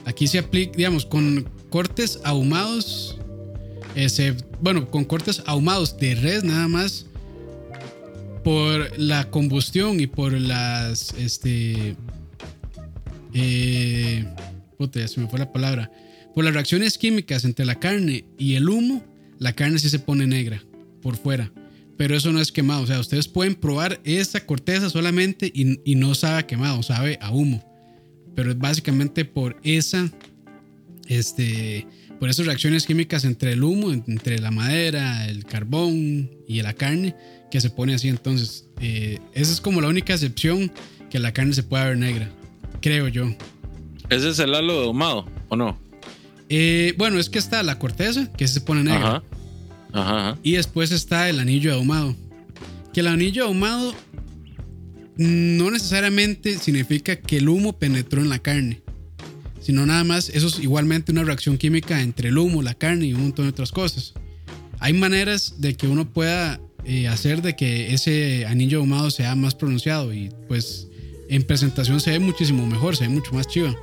Aquí se aplica, digamos, con cortes ahumados bueno, con cortes ahumados de res nada más por la combustión y por las, este, eh, se me fue la palabra, por las reacciones químicas entre la carne y el humo, la carne sí se pone negra por fuera. Pero eso no es quemado. O sea, ustedes pueden probar esta corteza solamente y, no sabe quemado, sabe a humo. Pero es básicamente por esa, este, por esas reacciones químicas entre el humo, entre la madera, el carbón y la carne, que se pone así. Entonces, eh, esa es como la única excepción que la carne se pueda ver negra, creo yo. ¿Ese es el halo ahumado o no? Eh, bueno, es que está la corteza, que se pone negra. Ajá. Y después está el anillo ahumado. Que el anillo ahumado no necesariamente significa que el humo penetró en la carne sino nada más, eso es igualmente una reacción química entre el humo, la carne y un montón de otras cosas. Hay maneras de que uno pueda eh, hacer de que ese anillo ahumado sea más pronunciado y pues en presentación se ve muchísimo mejor, se ve mucho más chiva.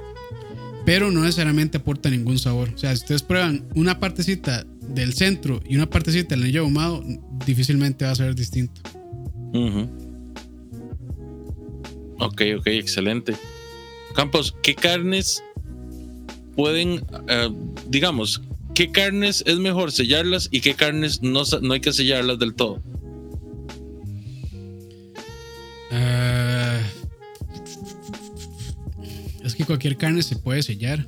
Pero no necesariamente aporta ningún sabor. O sea, si ustedes prueban una partecita del centro y una partecita del anillo ahumado, difícilmente va a ser distinto. Ok, ok, excelente. Campos, ¿qué carnes pueden, eh, digamos, qué carnes es mejor sellarlas y qué carnes no, no hay que sellarlas del todo. Eh, es que cualquier carne se puede sellar.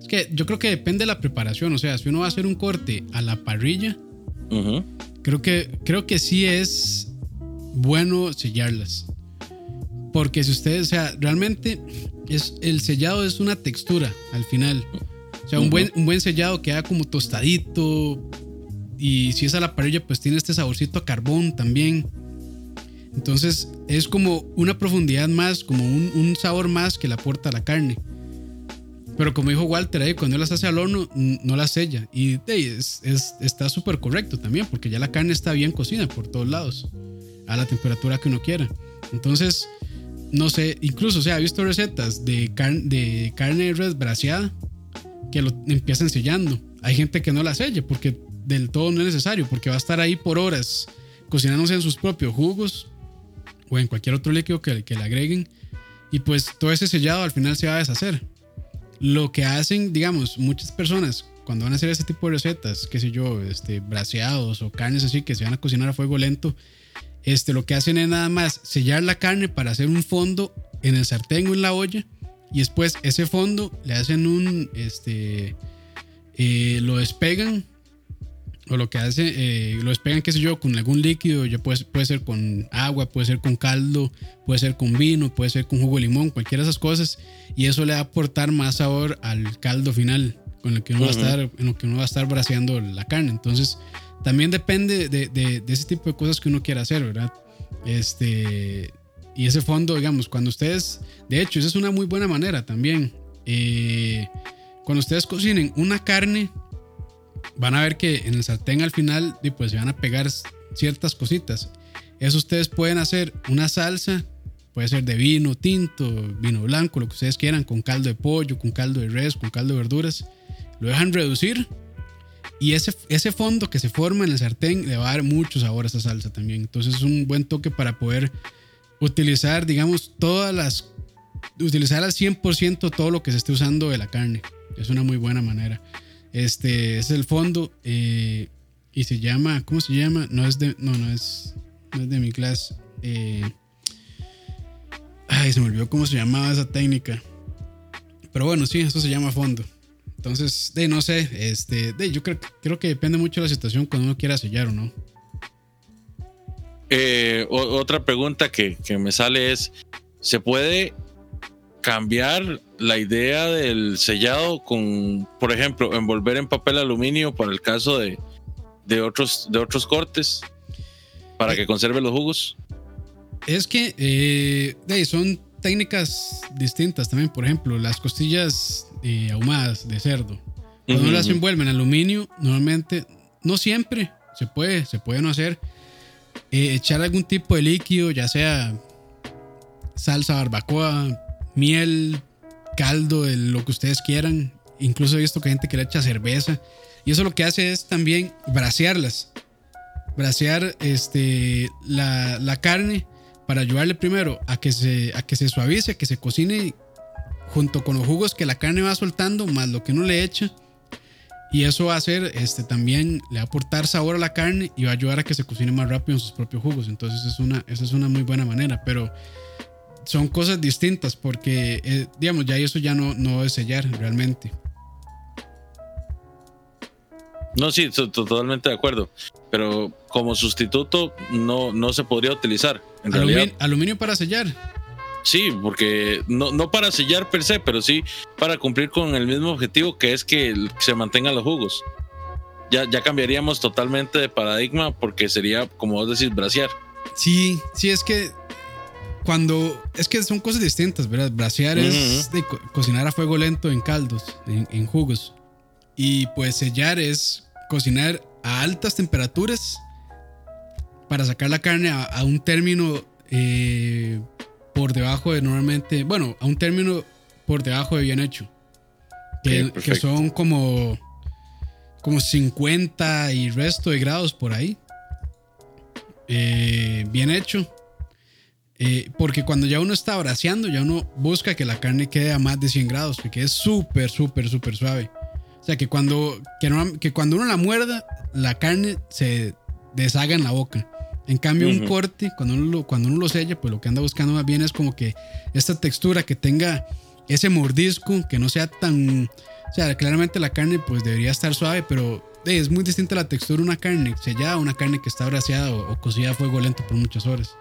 Es que yo creo que depende de la preparación. O sea, si uno va a hacer un corte a la parrilla, creo, que, creo que sí es bueno sellarlas. Porque si ustedes, o sea, realmente es, el sellado es una textura al final. O sea, un, buen, un buen sellado queda como tostadito. Y si es a la parrilla, pues tiene este saborcito a carbón también. Entonces es como una profundidad más, como un, sabor más que le aporta a la carne. Pero como dijo Walter ahí, cuando las hace al horno, no las sella. Y es, está súper correcto también, porque ya la carne está bien cocida por todos lados, a la temperatura que uno quiera. Entonces, no sé, incluso, o sea, visto recetas de, carne de res braseada que lo empiezan sellando. Hay gente que no la sella porque del todo no es necesario, porque va a estar ahí por horas cocinándose en sus propios jugos o en cualquier otro líquido que, que le agreguen. Y pues todo ese sellado al final se va a deshacer. Lo que hacen, digamos, muchas personas cuando van a hacer este tipo de recetas, qué sé yo, este, braseados o carnes así que se van a cocinar a fuego lento, este, lo que hacen es nada más sellar la carne para hacer un fondo en el sartén o en la olla y después ese fondo le hacen un, este, eh, lo despegan o lo que hace, eh, lo despegan, qué sé yo, con algún líquido, ya puede, puede ser con agua, puede ser con caldo, puede ser con vino, puede ser con jugo de limón, cualquiera de esas cosas, y eso le va a aportar más sabor al caldo final, con el que uno va a estar, en lo que uno va a estar braseando la carne. Entonces, también depende de, de, ese tipo de cosas que uno quiera hacer, ¿verdad? Este, y ese fondo, digamos, cuando ustedes, de hecho, esa es una muy buena manera también. Eh, cuando ustedes cocinen una carne, van a ver que en el sartén al final pues se van a pegar ciertas cositas. Eso ustedes pueden hacer una salsa, puede ser de vino tinto, vino blanco, lo que ustedes quieran, con caldo de pollo, con caldo de res, con caldo de verduras. Lo dejan reducir y ese, ese fondo que se forma en el sartén le va a dar mucho sabor a esa salsa también. Entonces es un buen toque para poder utilizar, digamos, todas las... Utilizar al 100% todo lo que se esté usando de la carne. Es una muy buena manera. Este es el fondo eh, y se llama, ¿cómo se llama? No es de, no, no es, no es de mi clase. Eh, ay, se me olvidó cómo se llamaba esa técnica. Pero bueno, sí, eso se llama fondo. Entonces, de no sé, este, de, yo creo, creo que depende mucho de la situación cuando uno quiera sellar o no. Eh, otra pregunta que, que me sale es, ¿se puede cambiar la idea del sellado con, por ejemplo, envolver en papel aluminio para el caso de, de otros, de otros cortes para que conserve los jugos? Es que eh, son técnicas distintas también. Por ejemplo, las costillas eh, ahumadas de cerdo. Cuando las envuelven en aluminio, normalmente, no siempre, se puede, se puede no hacer, eh, echar algún tipo de líquido, ya sea salsa barbacoa, miel, caldo, lo que ustedes quieran. Incluso he visto que hay gente que le echa cerveza. Y eso lo que hace es también brasearlas. Brasear este, la, carne para ayudarle primero a que, se, a que se suavice, a que se cocine junto con los jugos que la carne va soltando, más lo que uno le echa. Y eso va a hacer, este, también le va a aportar sabor a la carne y va a ayudar a que se cocine más rápido en sus propios jugos. Entonces es una, esa es una muy buena manera. Pero son cosas distintas porque, eh, digamos, ya eso ya no, no es sellar realmente. No, sí, totalmente de acuerdo. Pero como sustituto no, no se podría utilizar. En aluminio, aluminio para sellar. Sí, porque no, no para sellar per se, pero sí para cumplir con el mismo objetivo que es que se mantengan los jugos. Ya, ya cambiaríamos totalmente de paradigma porque sería, como vos decís, braciar. Sí, sí, es que cuando es que son cosas distintas, ¿verdad? Brasear es de cocinar a fuego lento en caldos, en, jugos. Y pues sellar es cocinar a altas temperaturas para sacar la carne a, un término eh, por debajo de normalmente, bueno, a un término por debajo de bien hecho. Que, que son como, como 50 y resto de grados por ahí. Eh, bien hecho eh, porque cuando ya uno está braseando, ya uno busca que la carne quede a más de 100 grados, que quede súper, súper, súper suave. O sea, que cuando, que, cuando uno la muerda, la carne se deshaga en la boca. En cambio, un corte, cuando uno, lo, cuando uno lo sella, pues lo que anda buscando más bien es como que esta textura que tenga ese mordisco, que no sea tan... O sea, claramente la carne pues debería estar suave, pero es muy distinta la textura de una carne sellada a una carne que está braseada o, cocida a fuego lento por muchas horas.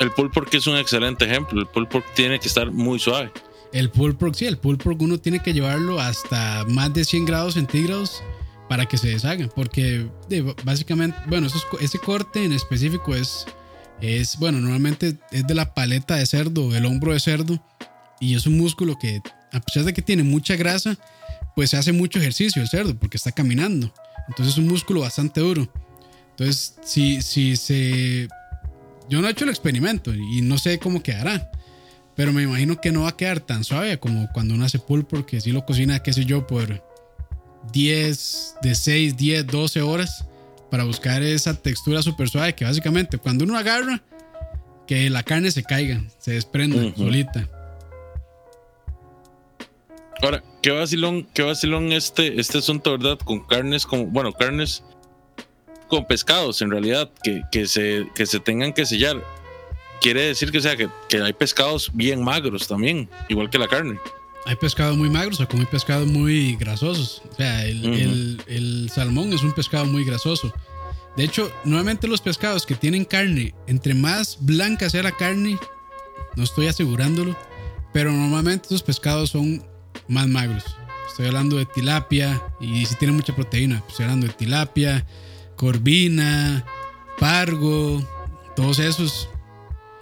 El pulled pork es un excelente ejemplo. El pulled pork tiene que estar muy suave. El pulled pork, sí, el pulled uno tiene que llevarlo hasta más de 100 grados centígrados para que se deshaga. Porque básicamente, bueno, ese corte en específico es, es, bueno, normalmente es de la paleta de cerdo, el hombro de cerdo. Y es un músculo que, a pesar de que tiene mucha grasa, pues se hace mucho ejercicio el cerdo porque está caminando. Entonces es un músculo bastante duro. Entonces, si se yo no he hecho el experimento y no sé cómo quedará. Pero me imagino que no va a quedar tan suave como cuando uno hace pulpo porque si lo cocina, qué sé yo, por 10, de 6, 10, 12 horas para buscar esa textura súper suave que básicamente cuando uno agarra, que la carne se caiga, se desprenda solita. Ahora, qué vacilón, qué vacilón este, este asunto, ¿verdad? Con carnes como, bueno, carnes con pescados en realidad, que, que, se, que se tengan que sellar. Quiere decir que, sea, que, que hay pescados bien magros también, igual que la carne. Hay pescados muy magros o como hay pescados muy grasosos. O sea, el, el, el, salmón es un pescado muy grasoso. De hecho, nuevamente los pescados que tienen carne, entre más blanca sea la carne, no estoy asegurándolo, pero normalmente esos pescados son más magros. Estoy hablando de tilapia y si tiene mucha proteína, pues estoy hablando de tilapia, corvina, pargo, todos esos.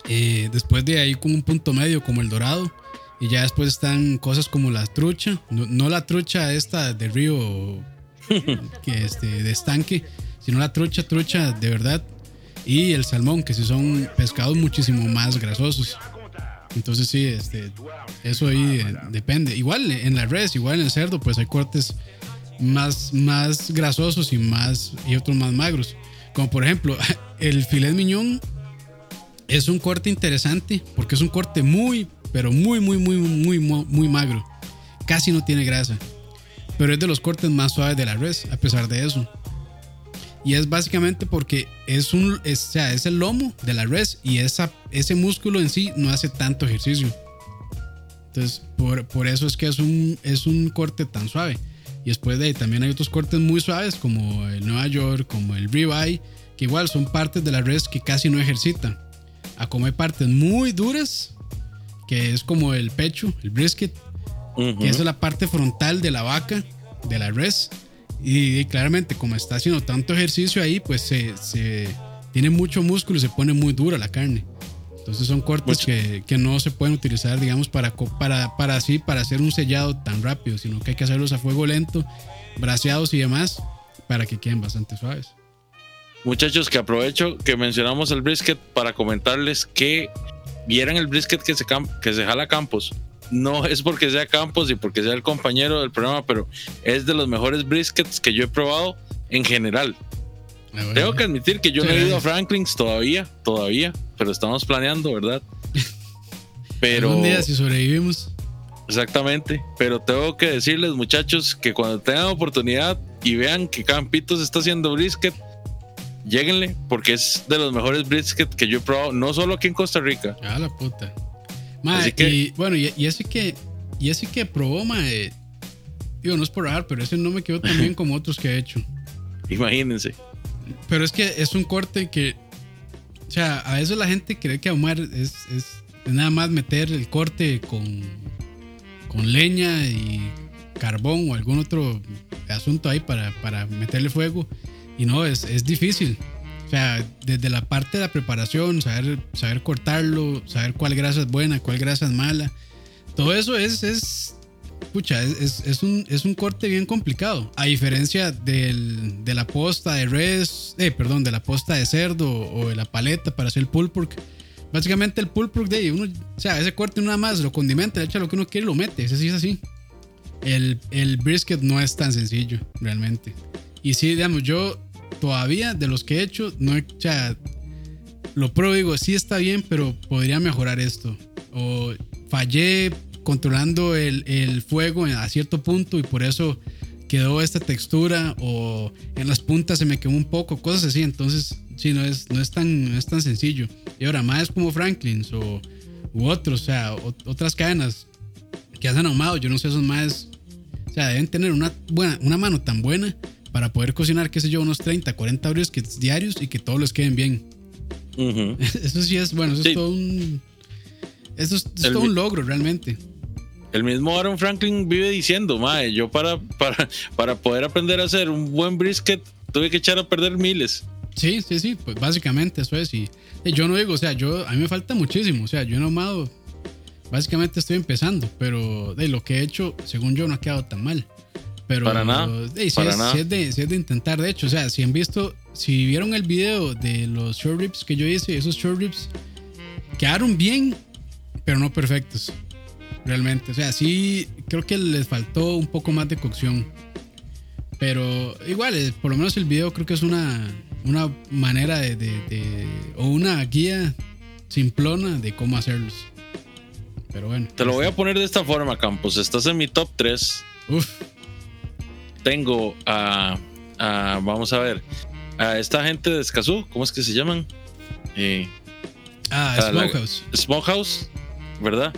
Eh, después de ahí como un punto medio como el dorado. Y ya después están cosas como la trucha, no, la trucha esta de río <laughs> que este, de estanque, sino la trucha, trucha de verdad. Y el salmón, que si son pescados muchísimo más grasosos. Entonces sí, este, eso ahí eh, depende. Igual en la res, igual en el cerdo, pues hay cortes más, más grasosos y, más, y otros más magros. Como por ejemplo, <laughs> el filet miñón es un corte interesante porque es un corte muy, pero muy, muy, muy, muy, muy, muy magro. Casi no tiene grasa. Pero es de los cortes más suaves de la res, a pesar de eso. Y es básicamente porque es, un, es, o sea, es el lomo de la res y esa, ese músculo en sí no hace tanto ejercicio. Entonces, por, por eso es que es un, es un corte tan suave. Y después de ahí también hay otros cortes muy suaves como el Nueva York, como el ribeye, que igual son partes de la res que casi no ejercitan. A como hay partes muy duras, que es como el pecho, el brisket, que es la parte frontal de la vaca, de la res, y, claramente, como está haciendo tanto ejercicio ahí, pues se, se, tiene mucho músculo y se pone muy dura la carne. Entonces son cortes que, que, no se pueden utilizar, digamos, para, para, para así, para hacer un sellado tan rápido, sino que hay que hacerlos a fuego lento, braseados y demás, para que queden bastante suaves. Muchachos, que aprovecho que mencionamos el brisket para comentarles que vieran el brisket que se, que se jala Campos no es porque sea Campos y porque sea el compañero del programa, pero es de los mejores briskets que yo he probado en general. Tengo que admitir que yo no he ido a Franklin's todavía, todavía, pero estamos planeando, ¿verdad? <laughs> Pero. Un día si sobrevivimos. Exactamente, pero tengo que decirles, muchachos, que cuando tengan oportunidad y vean que Campitos está haciendo brisket, lleguenle, porque es de los mejores brisket que yo he probado, no solo aquí en Costa Rica. Ah, la puta y bueno, y, ese que y ese que probó, mae, digo, no es por rajar, pero ese no me quedó tan bien <laughs> como otros que he hecho. Imagínense. Pero es que es un corte que, o sea, a veces la gente cree que ahumar es, es, nada más meter el corte con, con leña y carbón o algún otro asunto ahí para, para meterle fuego. Y no, es, es difícil. O sea, desde la parte de la preparación, saber, saber cortarlo, saber cuál grasa es buena, cuál grasa es mala. Todo eso es, es, es, es, un, es un corte bien complicado. A diferencia del, de la posta de res, eh, perdón, de la posta de cerdo o de la paleta para hacer el pulled pork. Básicamente el pulled pork de uno, o sea, ese corte nada más lo condimenta, echa lo que uno quiere y lo mete. Ese sí es así. El, el brisket no es tan sencillo, realmente. Y sí, digamos, yo todavía de los que he hecho, no he, o lo pruebo digo, sí está bien, pero podría mejorar esto. O fallé controlando el, el, fuego a cierto punto y por eso quedó esta textura o en las puntas se me quemó un poco, cosas así. Entonces, sí, no es, no es, tan, no es tan sencillo. Y ahora, más como Franklin's o u otros, o sea, otras cadenas que hacen ahumado, yo no sé, esos más, o sea, deben tener una, buena, una mano tan buena para poder cocinar, qué sé yo, unos 30, 40 briskets diarios y que todos les queden bien. <laughs> Eso sí es, bueno, eso es todo un. Eso es, todo un logro realmente. El mismo Aaron Franklin vive diciendo, mae, yo para, para, para poder aprender a hacer un buen brisket tuve que echar a perder miles. Sí, sí, sí, pues básicamente eso es. Y yo no digo, o sea, yo a mí me falta muchísimo, o sea, yo no amado, básicamente estoy empezando, pero de lo que he hecho, según yo, no ha quedado tan mal. Pero, para nada. si, es, de, intentar, de hecho, o sea, si han visto, si vieron el video de los short ribs que yo hice, esos short ribs quedaron bien, pero no perfectos. Realmente, o sea, sí, creo que les faltó un poco más de cocción. Pero igual, eh, por lo menos el video creo que es una, una manera de, o una guía simplona de cómo hacerlos. Pero bueno. Te lo voy a poner de esta forma, Campos. Estás en mi top 3. Uf. Tengo a, vamos a ver, a esta gente de Escazú, ¿cómo es que se llaman? Eh, ah, Smokehouse. Smokehouse, ¿verdad?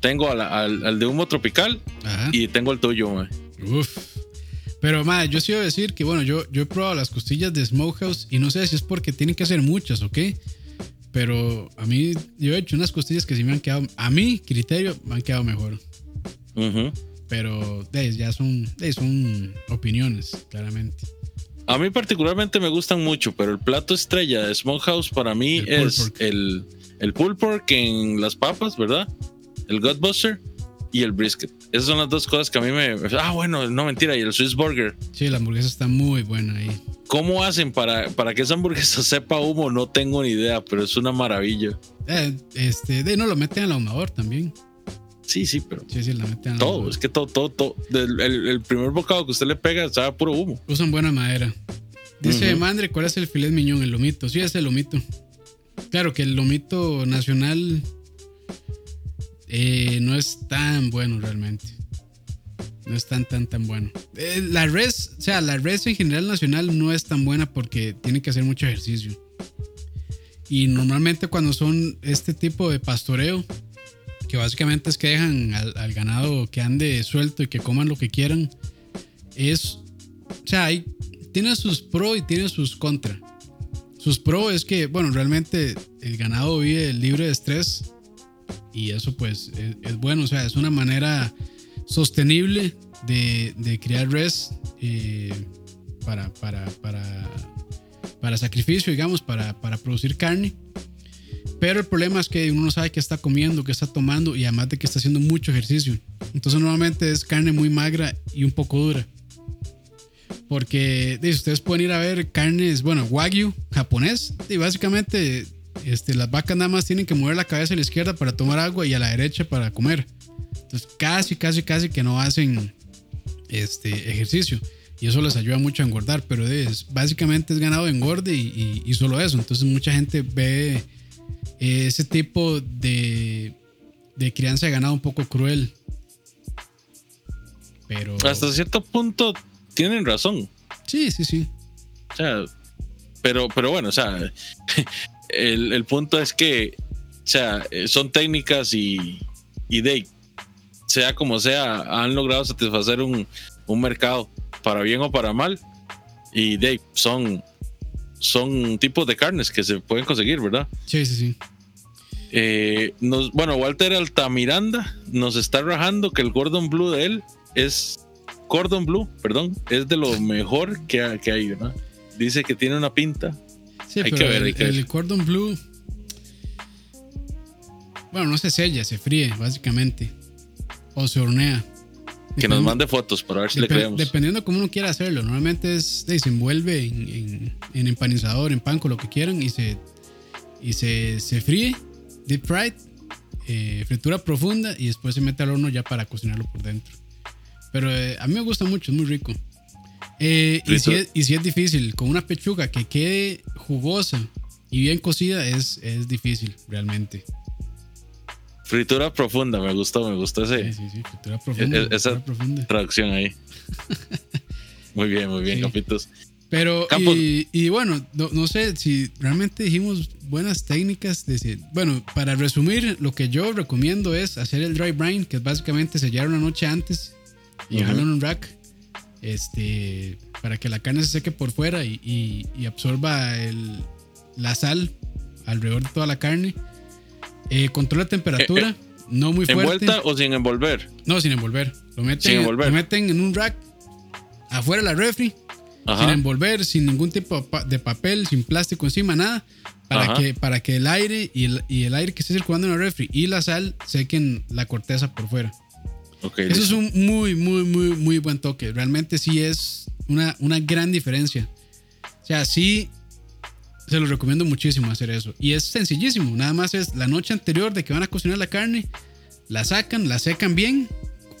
Tengo al, de humo tropical y tengo el tuyo, man. Uf. Pero, madre, yo sí voy a decir que, bueno, yo, yo he probado las costillas de Smokehouse y no sé si es porque tienen que ser muchas, ¿ok? Pero a mí, yo he hecho unas costillas que sí me han quedado, a mi criterio, me han quedado mejor. Pero ya son, son opiniones, claramente. A mí particularmente me gustan mucho, pero el plato estrella de Smokehouse para mí es el, el pulled pork en las papas, ¿verdad? El Godbuster y el brisket. Esas son las dos cosas que a mí me... Ah, bueno, no mentira, y el Swiss Burger. Sí, la hamburguesa está muy buena ahí. ¿Cómo hacen para, para que esa hamburguesa <laughs> sepa humo? No tengo ni idea, pero es una maravilla. Eh, este, de no lo meten al ahumador también. Sí, sí, pero. Sí, sí, la meten Todo, es que todo, todo, todo. El, primer bocado que usted le pega sabe puro humo. Usan buena madera. Dice Mandre, ¿cuál es el filet miñón? El lomito. Sí, es el lomito. Claro que el lomito nacional eh, no es tan bueno realmente. No es tan, tan, tan bueno. Eh, la res, o sea, la res en general nacional no es tan buena porque tiene que hacer mucho ejercicio. Y normalmente cuando son este tipo de pastoreo, que básicamente es que dejan al, ganado que ande suelto y que coman lo que quieran, es, o sea, hay, tiene sus pros y tiene sus contra. Sus pros es que, bueno, realmente el ganado vive libre de estrés y eso pues es, bueno, o sea, es una manera sostenible de, de criar res eh, para, para, para, para, sacrificio, digamos, para, para producir carne. Pero el problema es que uno no sabe qué está comiendo, qué está tomando y además de que está haciendo mucho ejercicio. Entonces normalmente es carne muy magra y un poco dura. Porque ustedes pueden ir a ver carnes, bueno, wagyu japonés y básicamente este, las vacas nada más tienen que mover la cabeza a la izquierda para tomar agua y a la derecha para comer. Entonces casi, casi, casi que no hacen este, ejercicio. Y eso les ayuda mucho a engordar, pero es, básicamente es ganado de engorde y, solo eso. Entonces mucha gente ve ese tipo de, de crianza de ganado un poco cruel. Pero... Hasta cierto punto tienen razón. Sí, sí, sí. O sea, pero, pero bueno, o sea, el, punto es que, o sea, son técnicas y, y de, sea como sea, han logrado satisfacer un, un mercado, para bien o para mal. Y de, son, son tipos de carnes que se pueden conseguir, ¿verdad? Sí, sí, sí. Eh, nos, bueno, Walter Altamiranda nos está rajando que el Gordon Blue de él es Gordon Blue, perdón, es de lo mejor que, que hay, ¿verdad? Dice que tiene una pinta Sí, pero el, cordon blue. Bueno, no se sella, se fríe, básicamente. O se hornea. Que nos mande fotos para ver si le creemos. Dependiendo cómo uno quiera hacerlo. Normalmente es, se envuelve en, empanizador, en pan, con lo que quieran y se, y se, se fríe, deep fried, eh, fritura profunda y después se mete al horno ya para cocinarlo por dentro. Pero eh, a mí me gusta mucho, es muy rico. Eh, y, si es, difícil, con una pechuga que quede jugosa y bien cocida es, es difícil, realmente. Fritura profunda, me gustó, me gustó ese. Sí, sí, sí, fritura profunda. E-, esa traducción ahí. <laughs> muy bien, muy bien, capitos. Pero, y, bueno, no, sé si realmente dijimos buenas técnicas. De, bueno, para resumir, lo que yo recomiendo es hacer el dry brine, que es básicamente sellar una noche antes y dejarlo en un rack este, para que la carne se seque por fuera y, absorba la sal alrededor de toda la carne. Eh, controla temperatura, eh, eh, no muy fuerte. ¿Envuelta o sin envolver? No, sin envolver. Lo meten, Lo meten en un rack afuera de la refri, sin envolver, sin ningún tipo de papel, sin plástico encima, nada. Para que, para que el aire y el, y el aire que esté circulando en la refri y la sal sequen la corteza por fuera. Eso es un muy, muy, muy, muy buen toque. Realmente sí es una, una gran diferencia. O sea, sí se lo recomiendo muchísimo hacer eso. Y es sencillísimo. Nada más es la noche anterior de que van a cocinar la carne, la sacan, la secan bien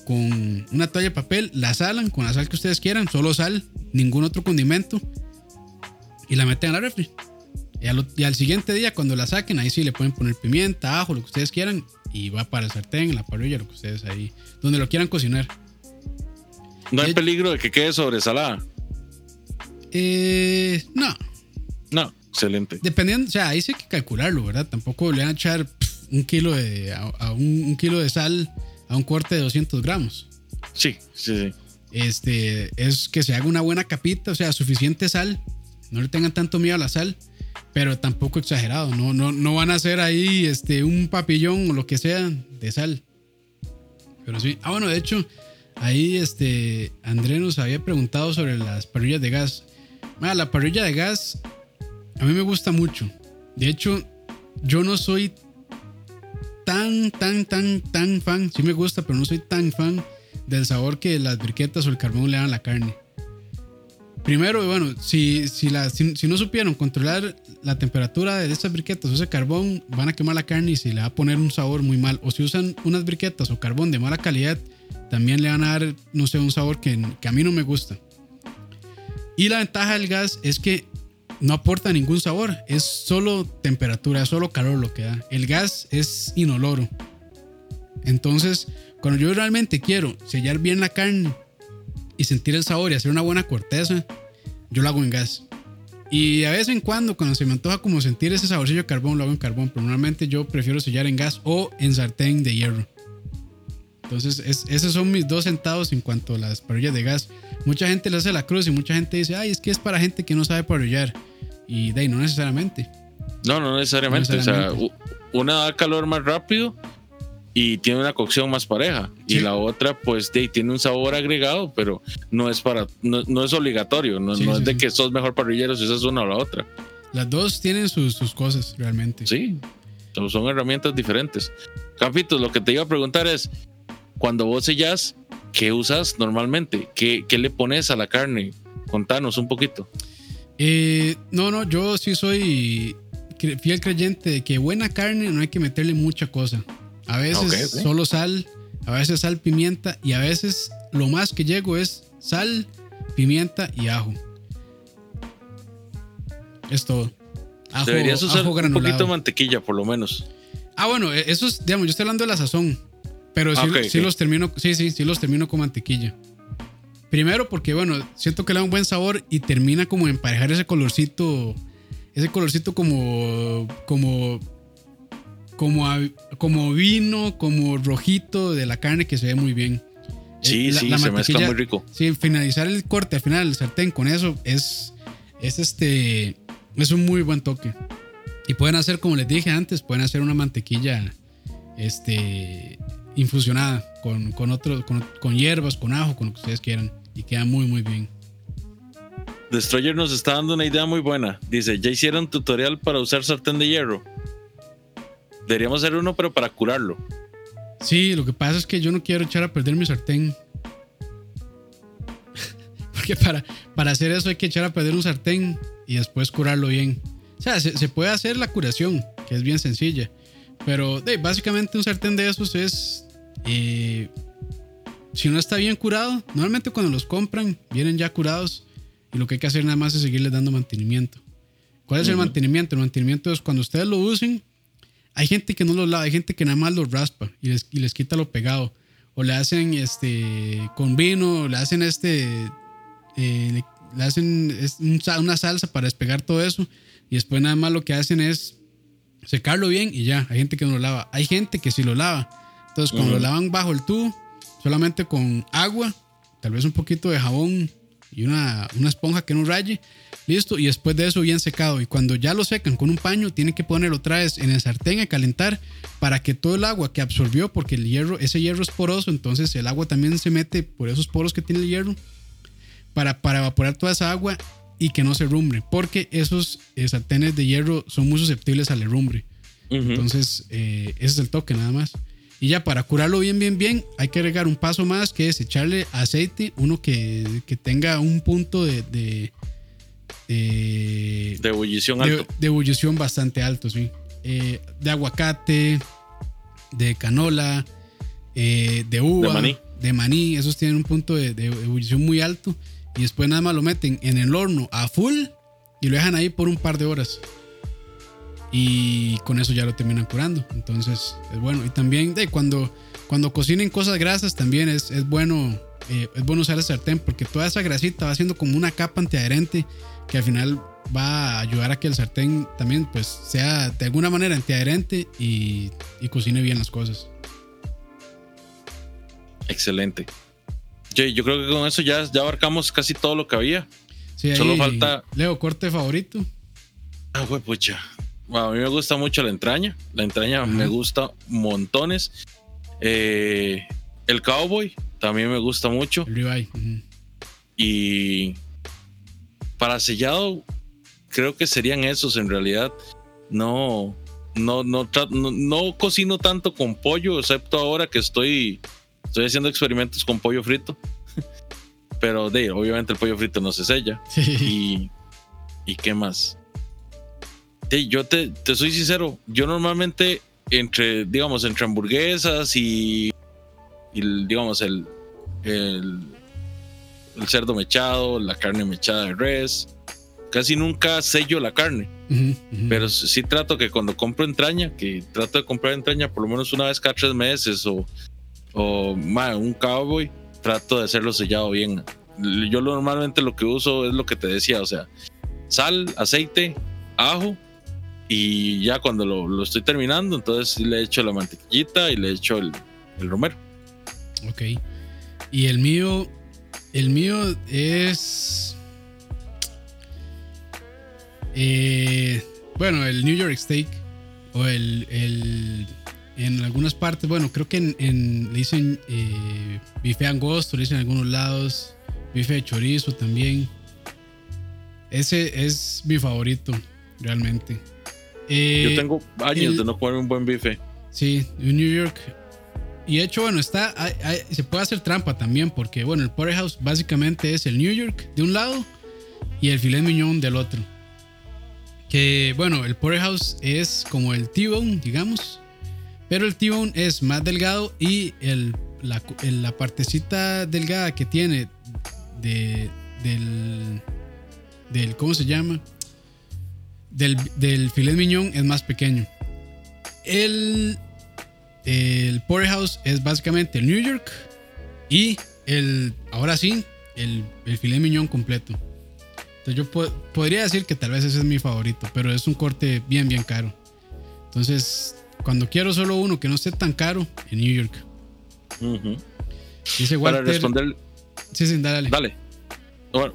con una toalla de papel, la salan con la sal que ustedes quieran, solo sal, ningún otro condimento y la meten a la refri. Y y al, siguiente día, cuando la saquen, ahí sí le pueden poner pimienta, ajo, lo que ustedes quieran y va para el sartén, la parrilla, lo que ustedes ahí, donde lo quieran cocinar. ¿No hay peligro de que quede sobresalada? Eh, no. No, excelente. Dependiendo, o sea, ahí sí hay que calcularlo, ¿verdad? Tampoco le van a echar un kilo de, a, un, kilo de sal a un corte de 200 gramos. Sí, sí, sí. Este, es que se haga una buena capita, o sea, suficiente sal. No le tengan tanto miedo a la sal, pero tampoco exagerado. No, no, no van a hacer ahí este, un papillón o lo que sea de sal. Pero sí. Ah, bueno, de hecho, ahí este, André nos había preguntado sobre las parrillas de gas. Ah, la parrilla de gas a mí me gusta mucho. De hecho, yo no soy tan, tan, tan, tan fan. Sí me gusta, pero no soy tan fan del sabor que las briquetas o el carbón le dan a la carne. Primero, bueno, si, si, no supieron controlar la temperatura de estas briquetas o ese carbón, van a quemar la carne y se le va a poner un sabor muy mal. O si usan unas briquetas o carbón de mala calidad, también le van a dar, no sé, un sabor que, que a mí no me gusta. Y la ventaja del gas es que no aporta ningún sabor, es solo temperatura, es solo calor lo que da. El gas es inoloro. Entonces, cuando yo realmente quiero sellar bien la carne y sentir el sabor y hacer una buena corteza, yo lo hago en gas. Y a vez en cuando, cuando se me antoja como sentir ese saborcillo de carbón, lo hago en carbón. Pero normalmente yo prefiero sellar en gas o en sartén de hierro. Entonces, esos son mis dos centavos en cuanto a las parrillas de gas. Mucha gente le hace la cruz y mucha gente dice, ay, es que es para gente que no sabe parrillar. Y de ahí, no necesariamente. No, no necesariamente. O sea, una da calor más rápido y tiene una cocción más pareja. Y la otra, pues, de, tiene un sabor agregado, pero no es para, no, es obligatorio. No, es de que sos mejor parrillero si es una o la otra. Las dos tienen sus, cosas, realmente. Sí, son, herramientas diferentes. Campitos, lo que te iba a preguntar es, cuando vos sellas, ¿qué usas normalmente? ¿Qué, ¿Qué, le pones a la carne? Contanos un poquito. Eh, no, no, yo sí soy fiel creyente de que buena carne no hay que meterle mucha cosa. A veces solo sal, a veces sal, pimienta y a veces lo más que llego es sal, pimienta y ajo. Es todo. Deberías usar un poquito de mantequilla, por lo menos. Ah, bueno, e, eso es, digamos, yo estoy hablando de la sazón. Pero sí, los termino, sí, sí, sí los termino con mantequilla. Primero porque, bueno, siento que le da un buen sabor y termina como emparejar ese colorcito, ese colorcito como, como, como, como vino, como rojito de la carne que se ve muy bien. Sí, eh, sí, se mezcla muy rico. Sí, finalizar el corte al final del sartén con eso es, es este, es un muy buen toque. Y pueden hacer, como les dije antes, pueden hacer una mantequilla, este, infusionada con, con, con, con hierbas, con ajo, con lo que ustedes quieran y queda muy muy bien. Destroyer nos está dando una idea muy buena. Dice, ya hicieron tutorial para usar sartén de hierro. Deberíamos hacer uno, pero para curarlo. Sí, lo que pasa es que yo no quiero echar a perder mi sartén. <laughs> Porque para, para hacer eso hay que echar a perder un sartén y después curarlo bien. O sea, se, puede hacer la curación, que es bien sencilla. Pero básicamente un sartén de esos es eh, si no está bien curado, normalmente cuando los compran vienen ya curados y lo que hay que hacer nada más es seguirles dando mantenimiento. ¿Cuál es el mantenimiento? El mantenimiento es cuando ustedes lo usen, hay gente que no lo lava, hay gente que nada más lo raspa y les, y les quita lo pegado. O le hacen este con vino, le hacen este, eh, le, hacen una salsa para despegar todo eso y después nada más lo que hacen es secarlo bien y ya. Hay gente que no lo lava. Hay gente que sí lo lava. Entonces cuando lo lavan bajo el tubo, solamente con agua, tal vez un poquito de jabón y una, esponja que no raye. Listo, y después de eso bien secado. Y cuando ya lo secan con un paño, tienen que ponerlo otra vez en el sartén a calentar para que todo el agua que absorbió, porque el hierro, ese hierro es poroso, entonces el agua también se mete por esos poros que tiene el hierro para, para evaporar toda esa agua y que no se rumbre, porque esos eh, sartenes de hierro son muy susceptibles al herrumbre. Entonces, eh, ese es el toque nada más. Y ya para curarlo bien, bien, bien, hay que agregar un paso más que es echarle aceite, uno que, tenga un punto de, de, de, ebullición alto. De ebullición bastante alto, sí. Eh, de aguacate, de canola, eh, de uva, de maní. de maní. Esos tienen un punto de, ebullición muy alto. Y después nada más lo meten en el horno a full y lo dejan ahí por un par de horas. Y con eso ya lo terminan curando. Entonces es bueno. Y también de cuando, cuando cocinen cosas grasas también es, es bueno eh, es bueno usar el sartén porque toda esa grasita va haciendo como una capa antiadherente que al final va a ayudar a que el sartén también pues sea de alguna manera antiadherente y, y cocine bien las cosas. Excelente. Yo, yo, creo que con eso ya, ya abarcamos casi todo lo que había. Solo falta. Leo, corte favorito. Ah, pues pucha. A mí me gusta mucho la entraña. La entraña me gusta montones. Eh, el cowboy también me gusta mucho. Y para sellado, creo que serían esos en realidad. No, no, no, no, cocino tanto con pollo, excepto ahora que estoy, estoy haciendo experimentos con pollo frito. <laughs> Pero de, obviamente el pollo frito no se sella. Y, y qué más. Yo te, te soy sincero, yo normalmente entre, digamos, entre hamburguesas y y digamos el, el, cerdo mechado, la carne mechada de res. Casi nunca sello la carne, pero sí trato que cuando compro entraña, que trato de comprar entraña por lo menos una vez cada tres meses o, o un cowboy, trato de hacerlo sellado bien. Yo normalmente lo que uso es lo que te decía, o sea, sal, aceite, ajo y ya cuando lo, estoy terminando, entonces le echo la mantequillita y le echo el, el romero. Ok. Y el mío, el mío es... Eh, bueno, el New York Steak. O el, el en algunas partes, bueno, creo que en, le dicen eh, bife angosto, le dicen en algunos lados, bife de chorizo también. Ese es mi favorito, realmente. Eh, Yo tengo años de no comer un buen bife. Sí, en New York y de hecho, bueno, está, se puede hacer trampa también, porque bueno, el Porterhouse básicamente es el New York de un lado y el filet mignon del otro. Que bueno, el Porterhouse es como el T-bone, digamos, pero el T-bone es más delgado y el, la, la, partecita delgada que tiene de, del, del, ¿cómo se llama? Del, del filet mignon es más pequeño. El el Porterhouse es básicamente el New York y el, ahora sí, el, el filet miñón completo. Entonces yo podría decir que tal vez ese es mi favorito, pero es un corte bien, bien caro. Entonces, cuando quiero solo uno que no esté tan caro, en New York. Dice Walter, para responder. Sí, sí, dale. Dale.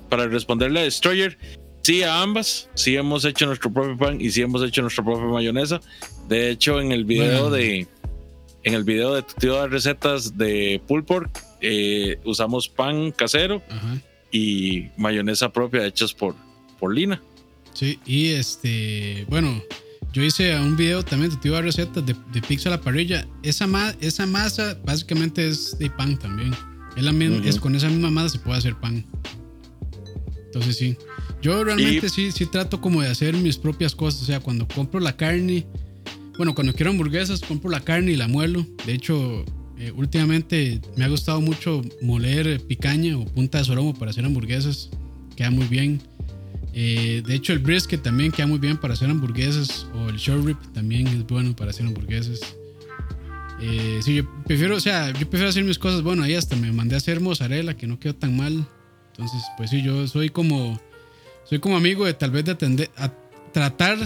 para responderle a Destroyer, sí a ambas. Sí hemos hecho nuestro propio pan y sí hemos hecho nuestra propia mayonesa. De hecho, en el video de en el video de tu tío de recetas de pulled pork eh, usamos pan casero y mayonesa propia hechas por, por Lina. Sí, y este, bueno, yo hice un video también de tío de recetas de, de pizza a la parrilla. Esa, esa masa básicamente es de pan también. Es, la es con esa misma masa se puede hacer pan. Entonces sí. Yo realmente sí, sí trato como de hacer mis propias cosas. O sea, cuando compro la carne, bueno, cuando quiero hamburguesas, compro la carne y la muelo. De hecho, eh, últimamente me ha gustado mucho moler picaña o punta de soromo para hacer hamburguesas. Queda muy bien. Eh, de hecho, el brisket también queda muy bien para hacer hamburguesas. O el short rib también es bueno para hacer hamburguesas. Eh, sí, yo prefiero, o sea, yo prefiero hacer mis cosas. Bueno, ahí hasta me mandé a hacer mozzarella, que no quedó tan mal. Entonces, pues sí, yo soy como, soy como amigo de tal vez de atender, a tratar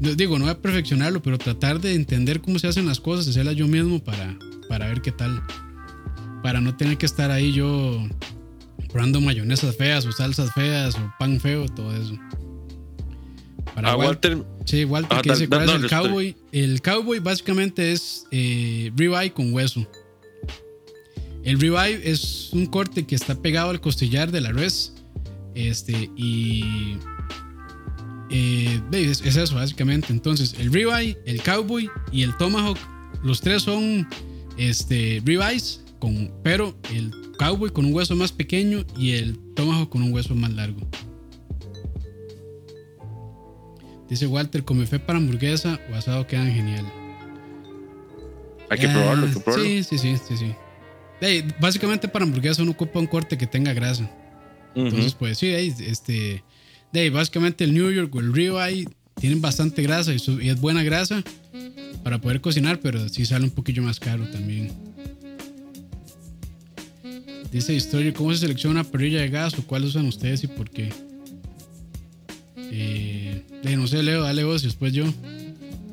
digo, no voy a perfeccionarlo, pero tratar de entender cómo se hacen las cosas, hacerlas yo mismo para, para ver qué tal. Para no tener que estar ahí yo probando mayonesas feas o salsas feas o pan feo, todo eso. Para Walter. Sí, Walter, ah, que dice cuál es el cowboy. El cowboy básicamente es eh, ribeye con hueso. El ribeye es un corte que está pegado al costillar de la res. Este, y eh, es, eso, básicamente. Entonces, el ribeye, el cowboy y el tomahawk, los tres son este, ribeyes, con, pero el cowboy con un hueso más pequeño y el tomahawk con un hueso más largo. Dice Walter, come fe para hamburguesa o asado quedan genial. Hay que probarlo, hay que probarlo. Sí, sí, sí, sí, sí. básicamente para hamburguesa uno ocupa un corte que tenga grasa. Entonces, pues sí, este de básicamente el New York o el ribeye tienen bastante grasa y, es buena grasa para poder cocinar, pero sí sale un poquillo más caro también. Dice historia, ¿cómo se selecciona una parrilla de gas o cuál usan ustedes y por qué? Eh, no sé, Leo, dale vos y después yo.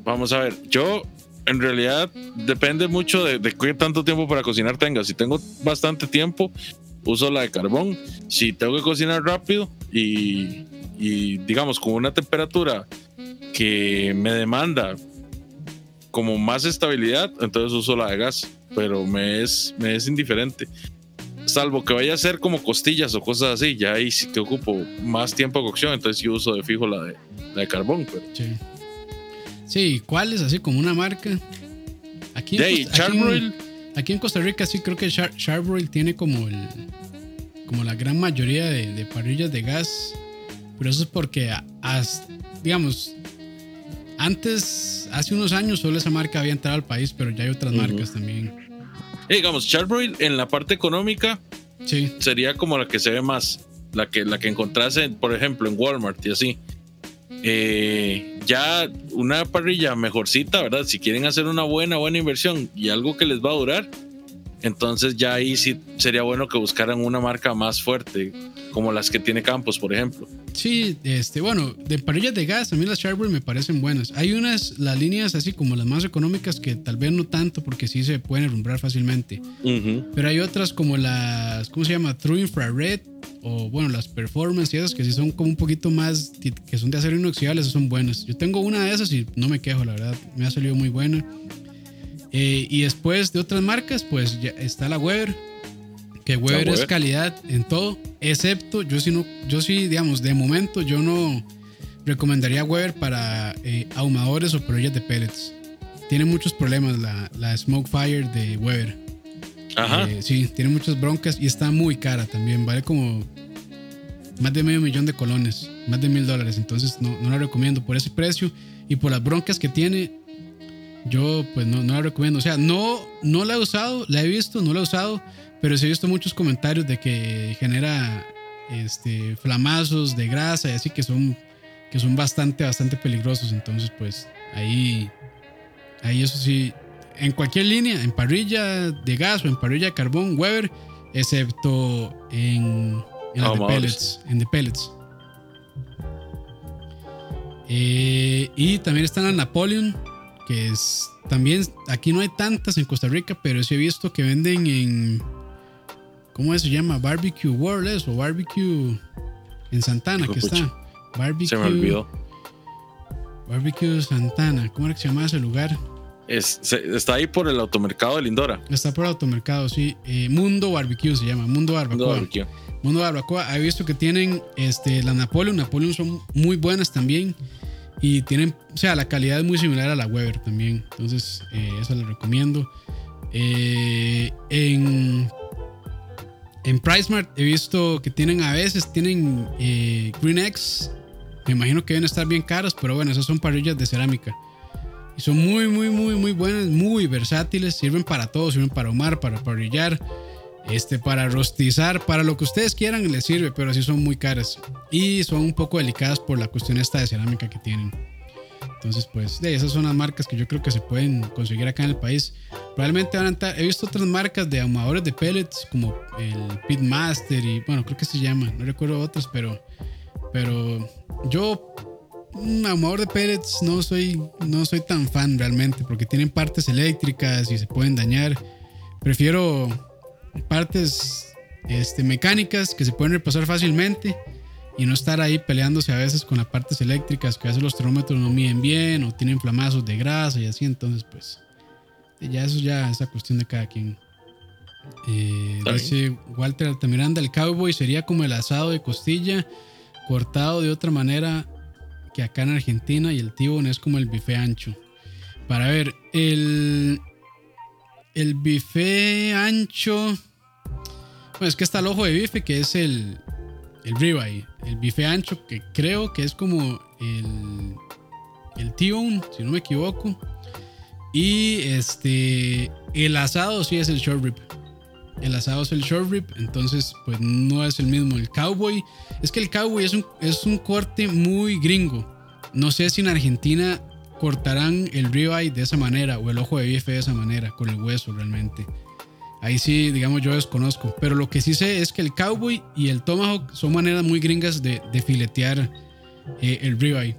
Vamos a ver, yo en realidad depende mucho de, de qué tanto tiempo para cocinar tenga. Si tengo bastante tiempo, uso la de carbón. Si tengo que cocinar rápido y, y digamos con una temperatura que me demanda como más estabilidad, entonces uso la de gas, pero me es, me es indiferente. Salvo que vaya a ser como costillas o cosas así, ya ahí sí que ocupo más tiempo de cocción, entonces yo uso de fijo la de, la de carbón. Pero. Sí. sí, ¿cuál es así como una marca? Aquí, aquí, en, Costa Rica sí creo que Char Charbroil tiene como el, como la gran mayoría de, parrillas de gas, pero eso es porque, digamos, antes, hace unos años solo esa marca había entrado al país, pero ya hay otras marcas también. Eh, digamos, Charbroil en la parte económica sí. sería como la que se ve más, la que, la que encontrase, por ejemplo, en Walmart y así. Eh, ya una parrilla mejorcita, ¿verdad? Si quieren hacer una buena, buena inversión y algo que les va a durar, entonces ya ahí sí sería bueno que buscaran una marca más fuerte, como las que tiene Campos, por ejemplo. Sí, este, bueno, de parrillas de gas, a mí las Charbroil me parecen buenas. Hay unas, las líneas así como las más económicas que tal vez no tanto porque sí se pueden herrumbrar fácilmente. Pero hay otras como las, ¿cómo se llama? True Infrared o bueno, las Performance y esas que sí son como un poquito más, que son de acero inoxidable, esas son buenas. Yo tengo una de esas y no me quejo, la verdad, me ha salido muy buena. Eh, y después de otras marcas, pues ya está la Weber, que Weber, es calidad en todo, excepto yo sí, no, yo sí, digamos, de momento yo no recomendaría Weber para eh, ahumadores o parrillas de pellets. Tiene muchos problemas la, la Smoke Fire de Weber. Ajá. Eh, sí, tiene muchas broncas y está muy cara también. Vale como más de medio millón de colones, más de mil dólares. Entonces no, no la recomiendo por ese precio y por las broncas que tiene yo pues no, no la recomiendo. O sea, no, no la he usado, la he visto, no la he usado, pero sí he visto muchos comentarios de que genera este, flamazos de grasa y así que son, que son bastante, bastante peligrosos. Entonces pues ahí, ahí eso sí, en cualquier línea, en parrilla de gas o en parrilla de carbón, Weber, excepto en, en, de pellets, en de pellets. Eh, y también están la Napoleon, que es también aquí no hay tantas en Costa Rica, pero sí he visto que venden en ¿cómo se llama? Barbecue World o Barbecue en Santana, que está. Barbecue. Se me olvidó. Barbecue Santana, ¿cómo era que se llama ese lugar? está ahí por el automercado de Lindora. Está por el automercado, sí. Eh, Mundo Barbecue se llama, Mundo Barbacoa. Mundo Barbecue. Mundo Barbacoa. He visto que tienen este, la Napoleon. Napoleon son muy buenas también. Y tienen, o sea, la calidad es muy similar a la Weber también. Entonces, eh, eso lo recomiendo. Eh, en, en PriceMart he visto que tienen a veces, tienen eh, Green X. Me imagino que deben estar bien caras, pero bueno, esas son parrillas de cerámica. Y son muy, muy, muy, muy buenas, muy versátiles. Sirven para todo, sirven para ahumar, para parrillar este, para rostizar, para lo que ustedes quieran les sirve, pero sí son muy caras. Y son un poco delicadas por la cuestión esta de cerámica que tienen. Entonces, pues, esas son las marcas que yo creo que se pueden conseguir acá en el país. Probablemente van he visto otras marcas de ahumadores de pellets, como el Pitmaster y, bueno, creo que se llama, no recuerdo otras, pero, pero yo, un ahumador de pellets no soy, no soy tan fan realmente, porque tienen partes eléctricas y se pueden dañar. Prefiero partes este, mecánicas que se pueden repasar fácilmente y no estar ahí peleándose a veces con las partes eléctricas que a veces los termómetros no miden bien o tienen flamazos de grasa y así. Entonces, pues, ya eso ya es la cuestión de cada quien. Eh, dice Walter Altamiranda: el cowboy sería como el asado de costilla cortado de otra manera que acá en Argentina y el tibón es como el bife ancho. Para ver, el, el bife ancho bueno, es que está el ojo de bife, que es el, el ribeye. El bife ancho, que creo que es como el, el T-bone, si no me equivoco. Y este, el asado sí es el short rib. El asado es el short rib, entonces pues no es el mismo. El cowboy, es que el cowboy es un, es un corte muy gringo. no sé si en Argentina cortarán el ribeye de esa manera o el ojo de bife de esa manera, con el hueso realmente. Ahí sí, digamos, yo desconozco. Pero lo que sí sé es que el cowboy y el tomahawk son maneras muy gringas de, filetear eh, el ribeye.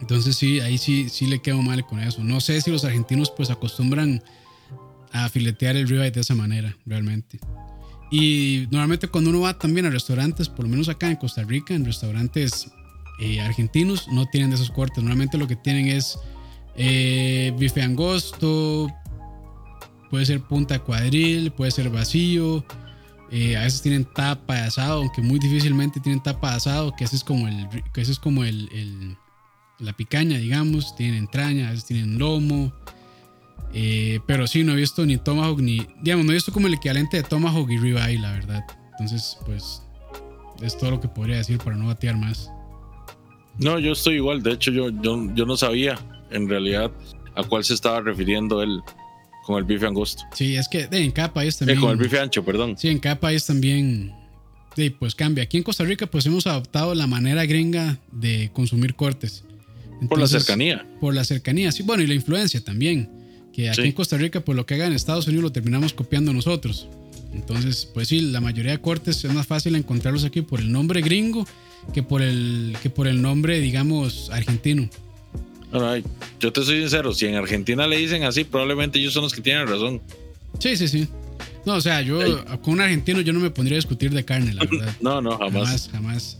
Entonces sí, ahí sí, sí le quedo mal con eso. No sé si los argentinos pues acostumbran a filetear el ribeye de esa manera, realmente. Y normalmente cuando uno va también a restaurantes, por lo menos acá en Costa Rica, en restaurantes eh, argentinos, no tienen de esos cortes. Normalmente lo que tienen es eh, bife angosto, puede ser punta cuadril, puede ser vacío. Eh, a veces tienen tapa de asado, aunque muy difícilmente tienen tapa de asado, que ese es como el, que ese es como el la picaña, digamos, tienen entraña, a veces tienen lomo. Eh, pero sí, no he visto ni Tomahawk ni. Digamos, no he visto como el equivalente de Tomahawk y Ribeye, la verdad. Entonces, pues. Es todo lo que podría decir para no batear más. No, yo estoy igual. De hecho, yo, yo, yo no sabía en realidad a cuál se estaba refiriendo él con el bife angosto. Sí, es que en cada país también. Eh, con el bife ancho, perdón. Sí, en cada país también. Sí, pues cambia. Aquí en Costa Rica, pues hemos adoptado la manera gringa de consumir cortes por la cercanía. Por la cercanía, sí. Bueno, y la influencia también. Que aquí en Costa Rica, pues lo que haga en Estados Unidos lo terminamos copiando nosotros. Entonces, pues sí, la mayoría de cortes es más fácil encontrarlos aquí por el nombre gringo que por el, que por el nombre, digamos, argentino. Yo te soy sincero, si en Argentina le dicen así, probablemente ellos son los que tienen razón. Sí, sí, sí. No, o sea, yo con un argentino yo no me pondría a discutir de carne, la verdad. <laughs> no, no, jamás. Jamás, jamás.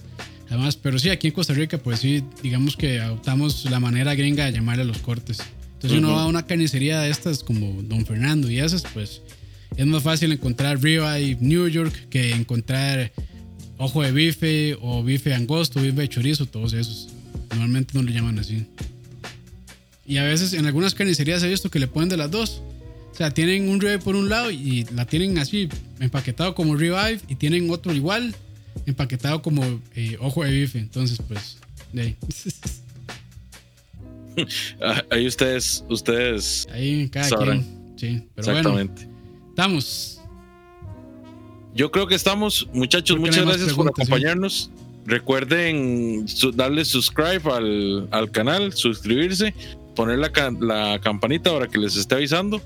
Además, pero sí, aquí en Costa Rica, pues sí, digamos que adoptamos la manera gringa de llamarle a los cortes. Entonces, uno va a una carnicería de estas como Don Fernando y esas, pues es más fácil encontrar ribeye New York que encontrar ojo de bife o bife angosto, bife de chorizo, todos esos. Normalmente no le llaman así. Y a veces en algunas carnicerías he visto que le ponen de las dos. O sea, tienen un ribeye por un lado y la tienen así empaquetado como ribeye y tienen otro igual empaquetado como eh, ojo de bife. Entonces, pues, ahí. <laughs> Ah, ahí ustedes, ustedes. Ahí cada sabrán. Sí, pero Exactamente. estamos. Yo creo que estamos, muchachos. Muchas gracias por acompañarnos. Recuerden darle subscribe al, al, canal, suscribirse, poner la, campanita para que les esté avisando.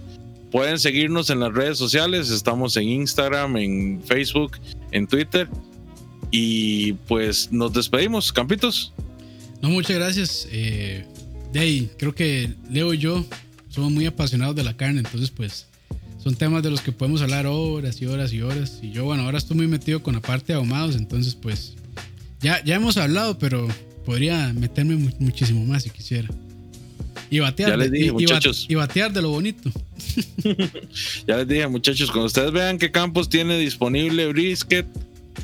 Pueden seguirnos en las redes sociales. Estamos en Instagram, en Facebook, en Twitter y pues nos despedimos, Campitos. No, muchas gracias. Eh, de creo que Leo y yo somos muy apasionados de la carne, entonces pues son temas de los que podemos hablar horas y horas y horas. Y yo, bueno, ahora estoy muy metido con la parte de ahumados, entonces pues ya, ya hemos hablado, pero podría meterme muchísimo más si quisiera. Y batear, muchachos. y batear de lo bonito. <laughs> ya les dije, muchachos, cuando ustedes vean que Campos tiene disponible brisket,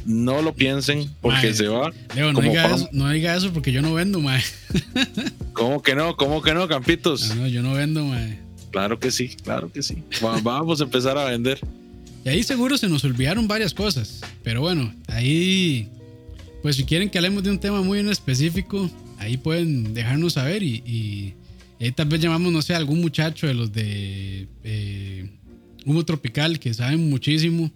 no lo piensen porque se va. no, diga eso, porque yo no vendo, mae. <laughs> ¿Cómo que no? ¿Cómo que no, Campitos? No, yo no vendo, mae. Claro que sí, claro que sí. Vamos a empezar a vender. Y ahí seguro se nos olvidaron varias cosas. Pero bueno, ahí, pues si quieren que hablemos de un tema muy en específico, ahí pueden dejarnos saber y, ahí tal vez llamamos, no sé, algún muchacho de los de eh, Humo Tropical que saben muchísimo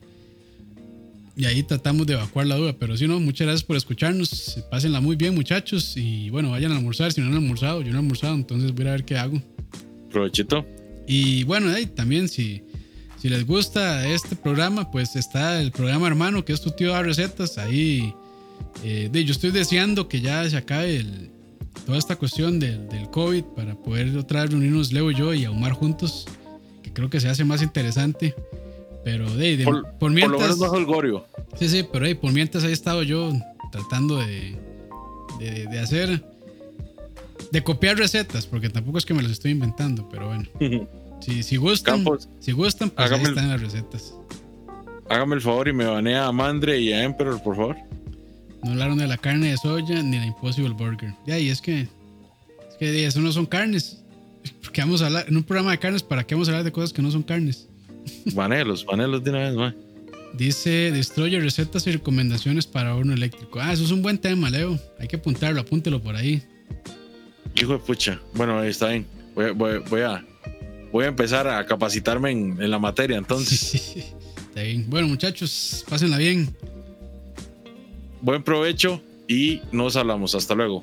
y ahí tratamos de evacuar la duda. Pero si no, muchas gracias por escucharnos. Pásenla muy bien, muchachos. Y bueno, vayan a almorzar si no han almorzado. Yo no he almorzado, entonces voy a ver qué hago. Provechito. Y bueno, ahí también si, si les gusta este programa, pues está el programa hermano que es tu tío da recetas. Ahí eh, yo estoy deseando que ya se acabe toda esta cuestión del, del COVID para poder otra vez reunirnos Leo y yo y ahumar juntos, que creo que se hace más interesante. Pero de, por, mientras. Por lo menos Gorio. Sí, sí, pero hey, por mientras he estado yo tratando de, de, hacer. De copiar recetas, porque tampoco es que me las estoy inventando, pero bueno. <laughs> si, si gustan, si gustan, pues ahí están las recetas. Hágame el favor y me banea a Mandre y a Emperor, por favor. No hablaron de la carne de soya ni de la Impossible Burger. Ya, y es que. Es que eso no son carnes. <laughs> Porque vamos a hablar. En un programa de carnes, ¿para qué vamos a hablar de cosas que no son carnes? <laughs> Vanelos, vanelos de una vez más. Dice Destroyer recetas y recomendaciones para horno eléctrico. Ah, eso es un buen tema, Leo. Hay que apuntarlo, apúntelo por ahí. Hijo de pucha. Bueno, está bien. Voy, a, voy a empezar a capacitarme en, la materia entonces. <laughs> está bien. Bueno, muchachos, pásenla bien. Buen provecho y nos hablamos. Hasta luego.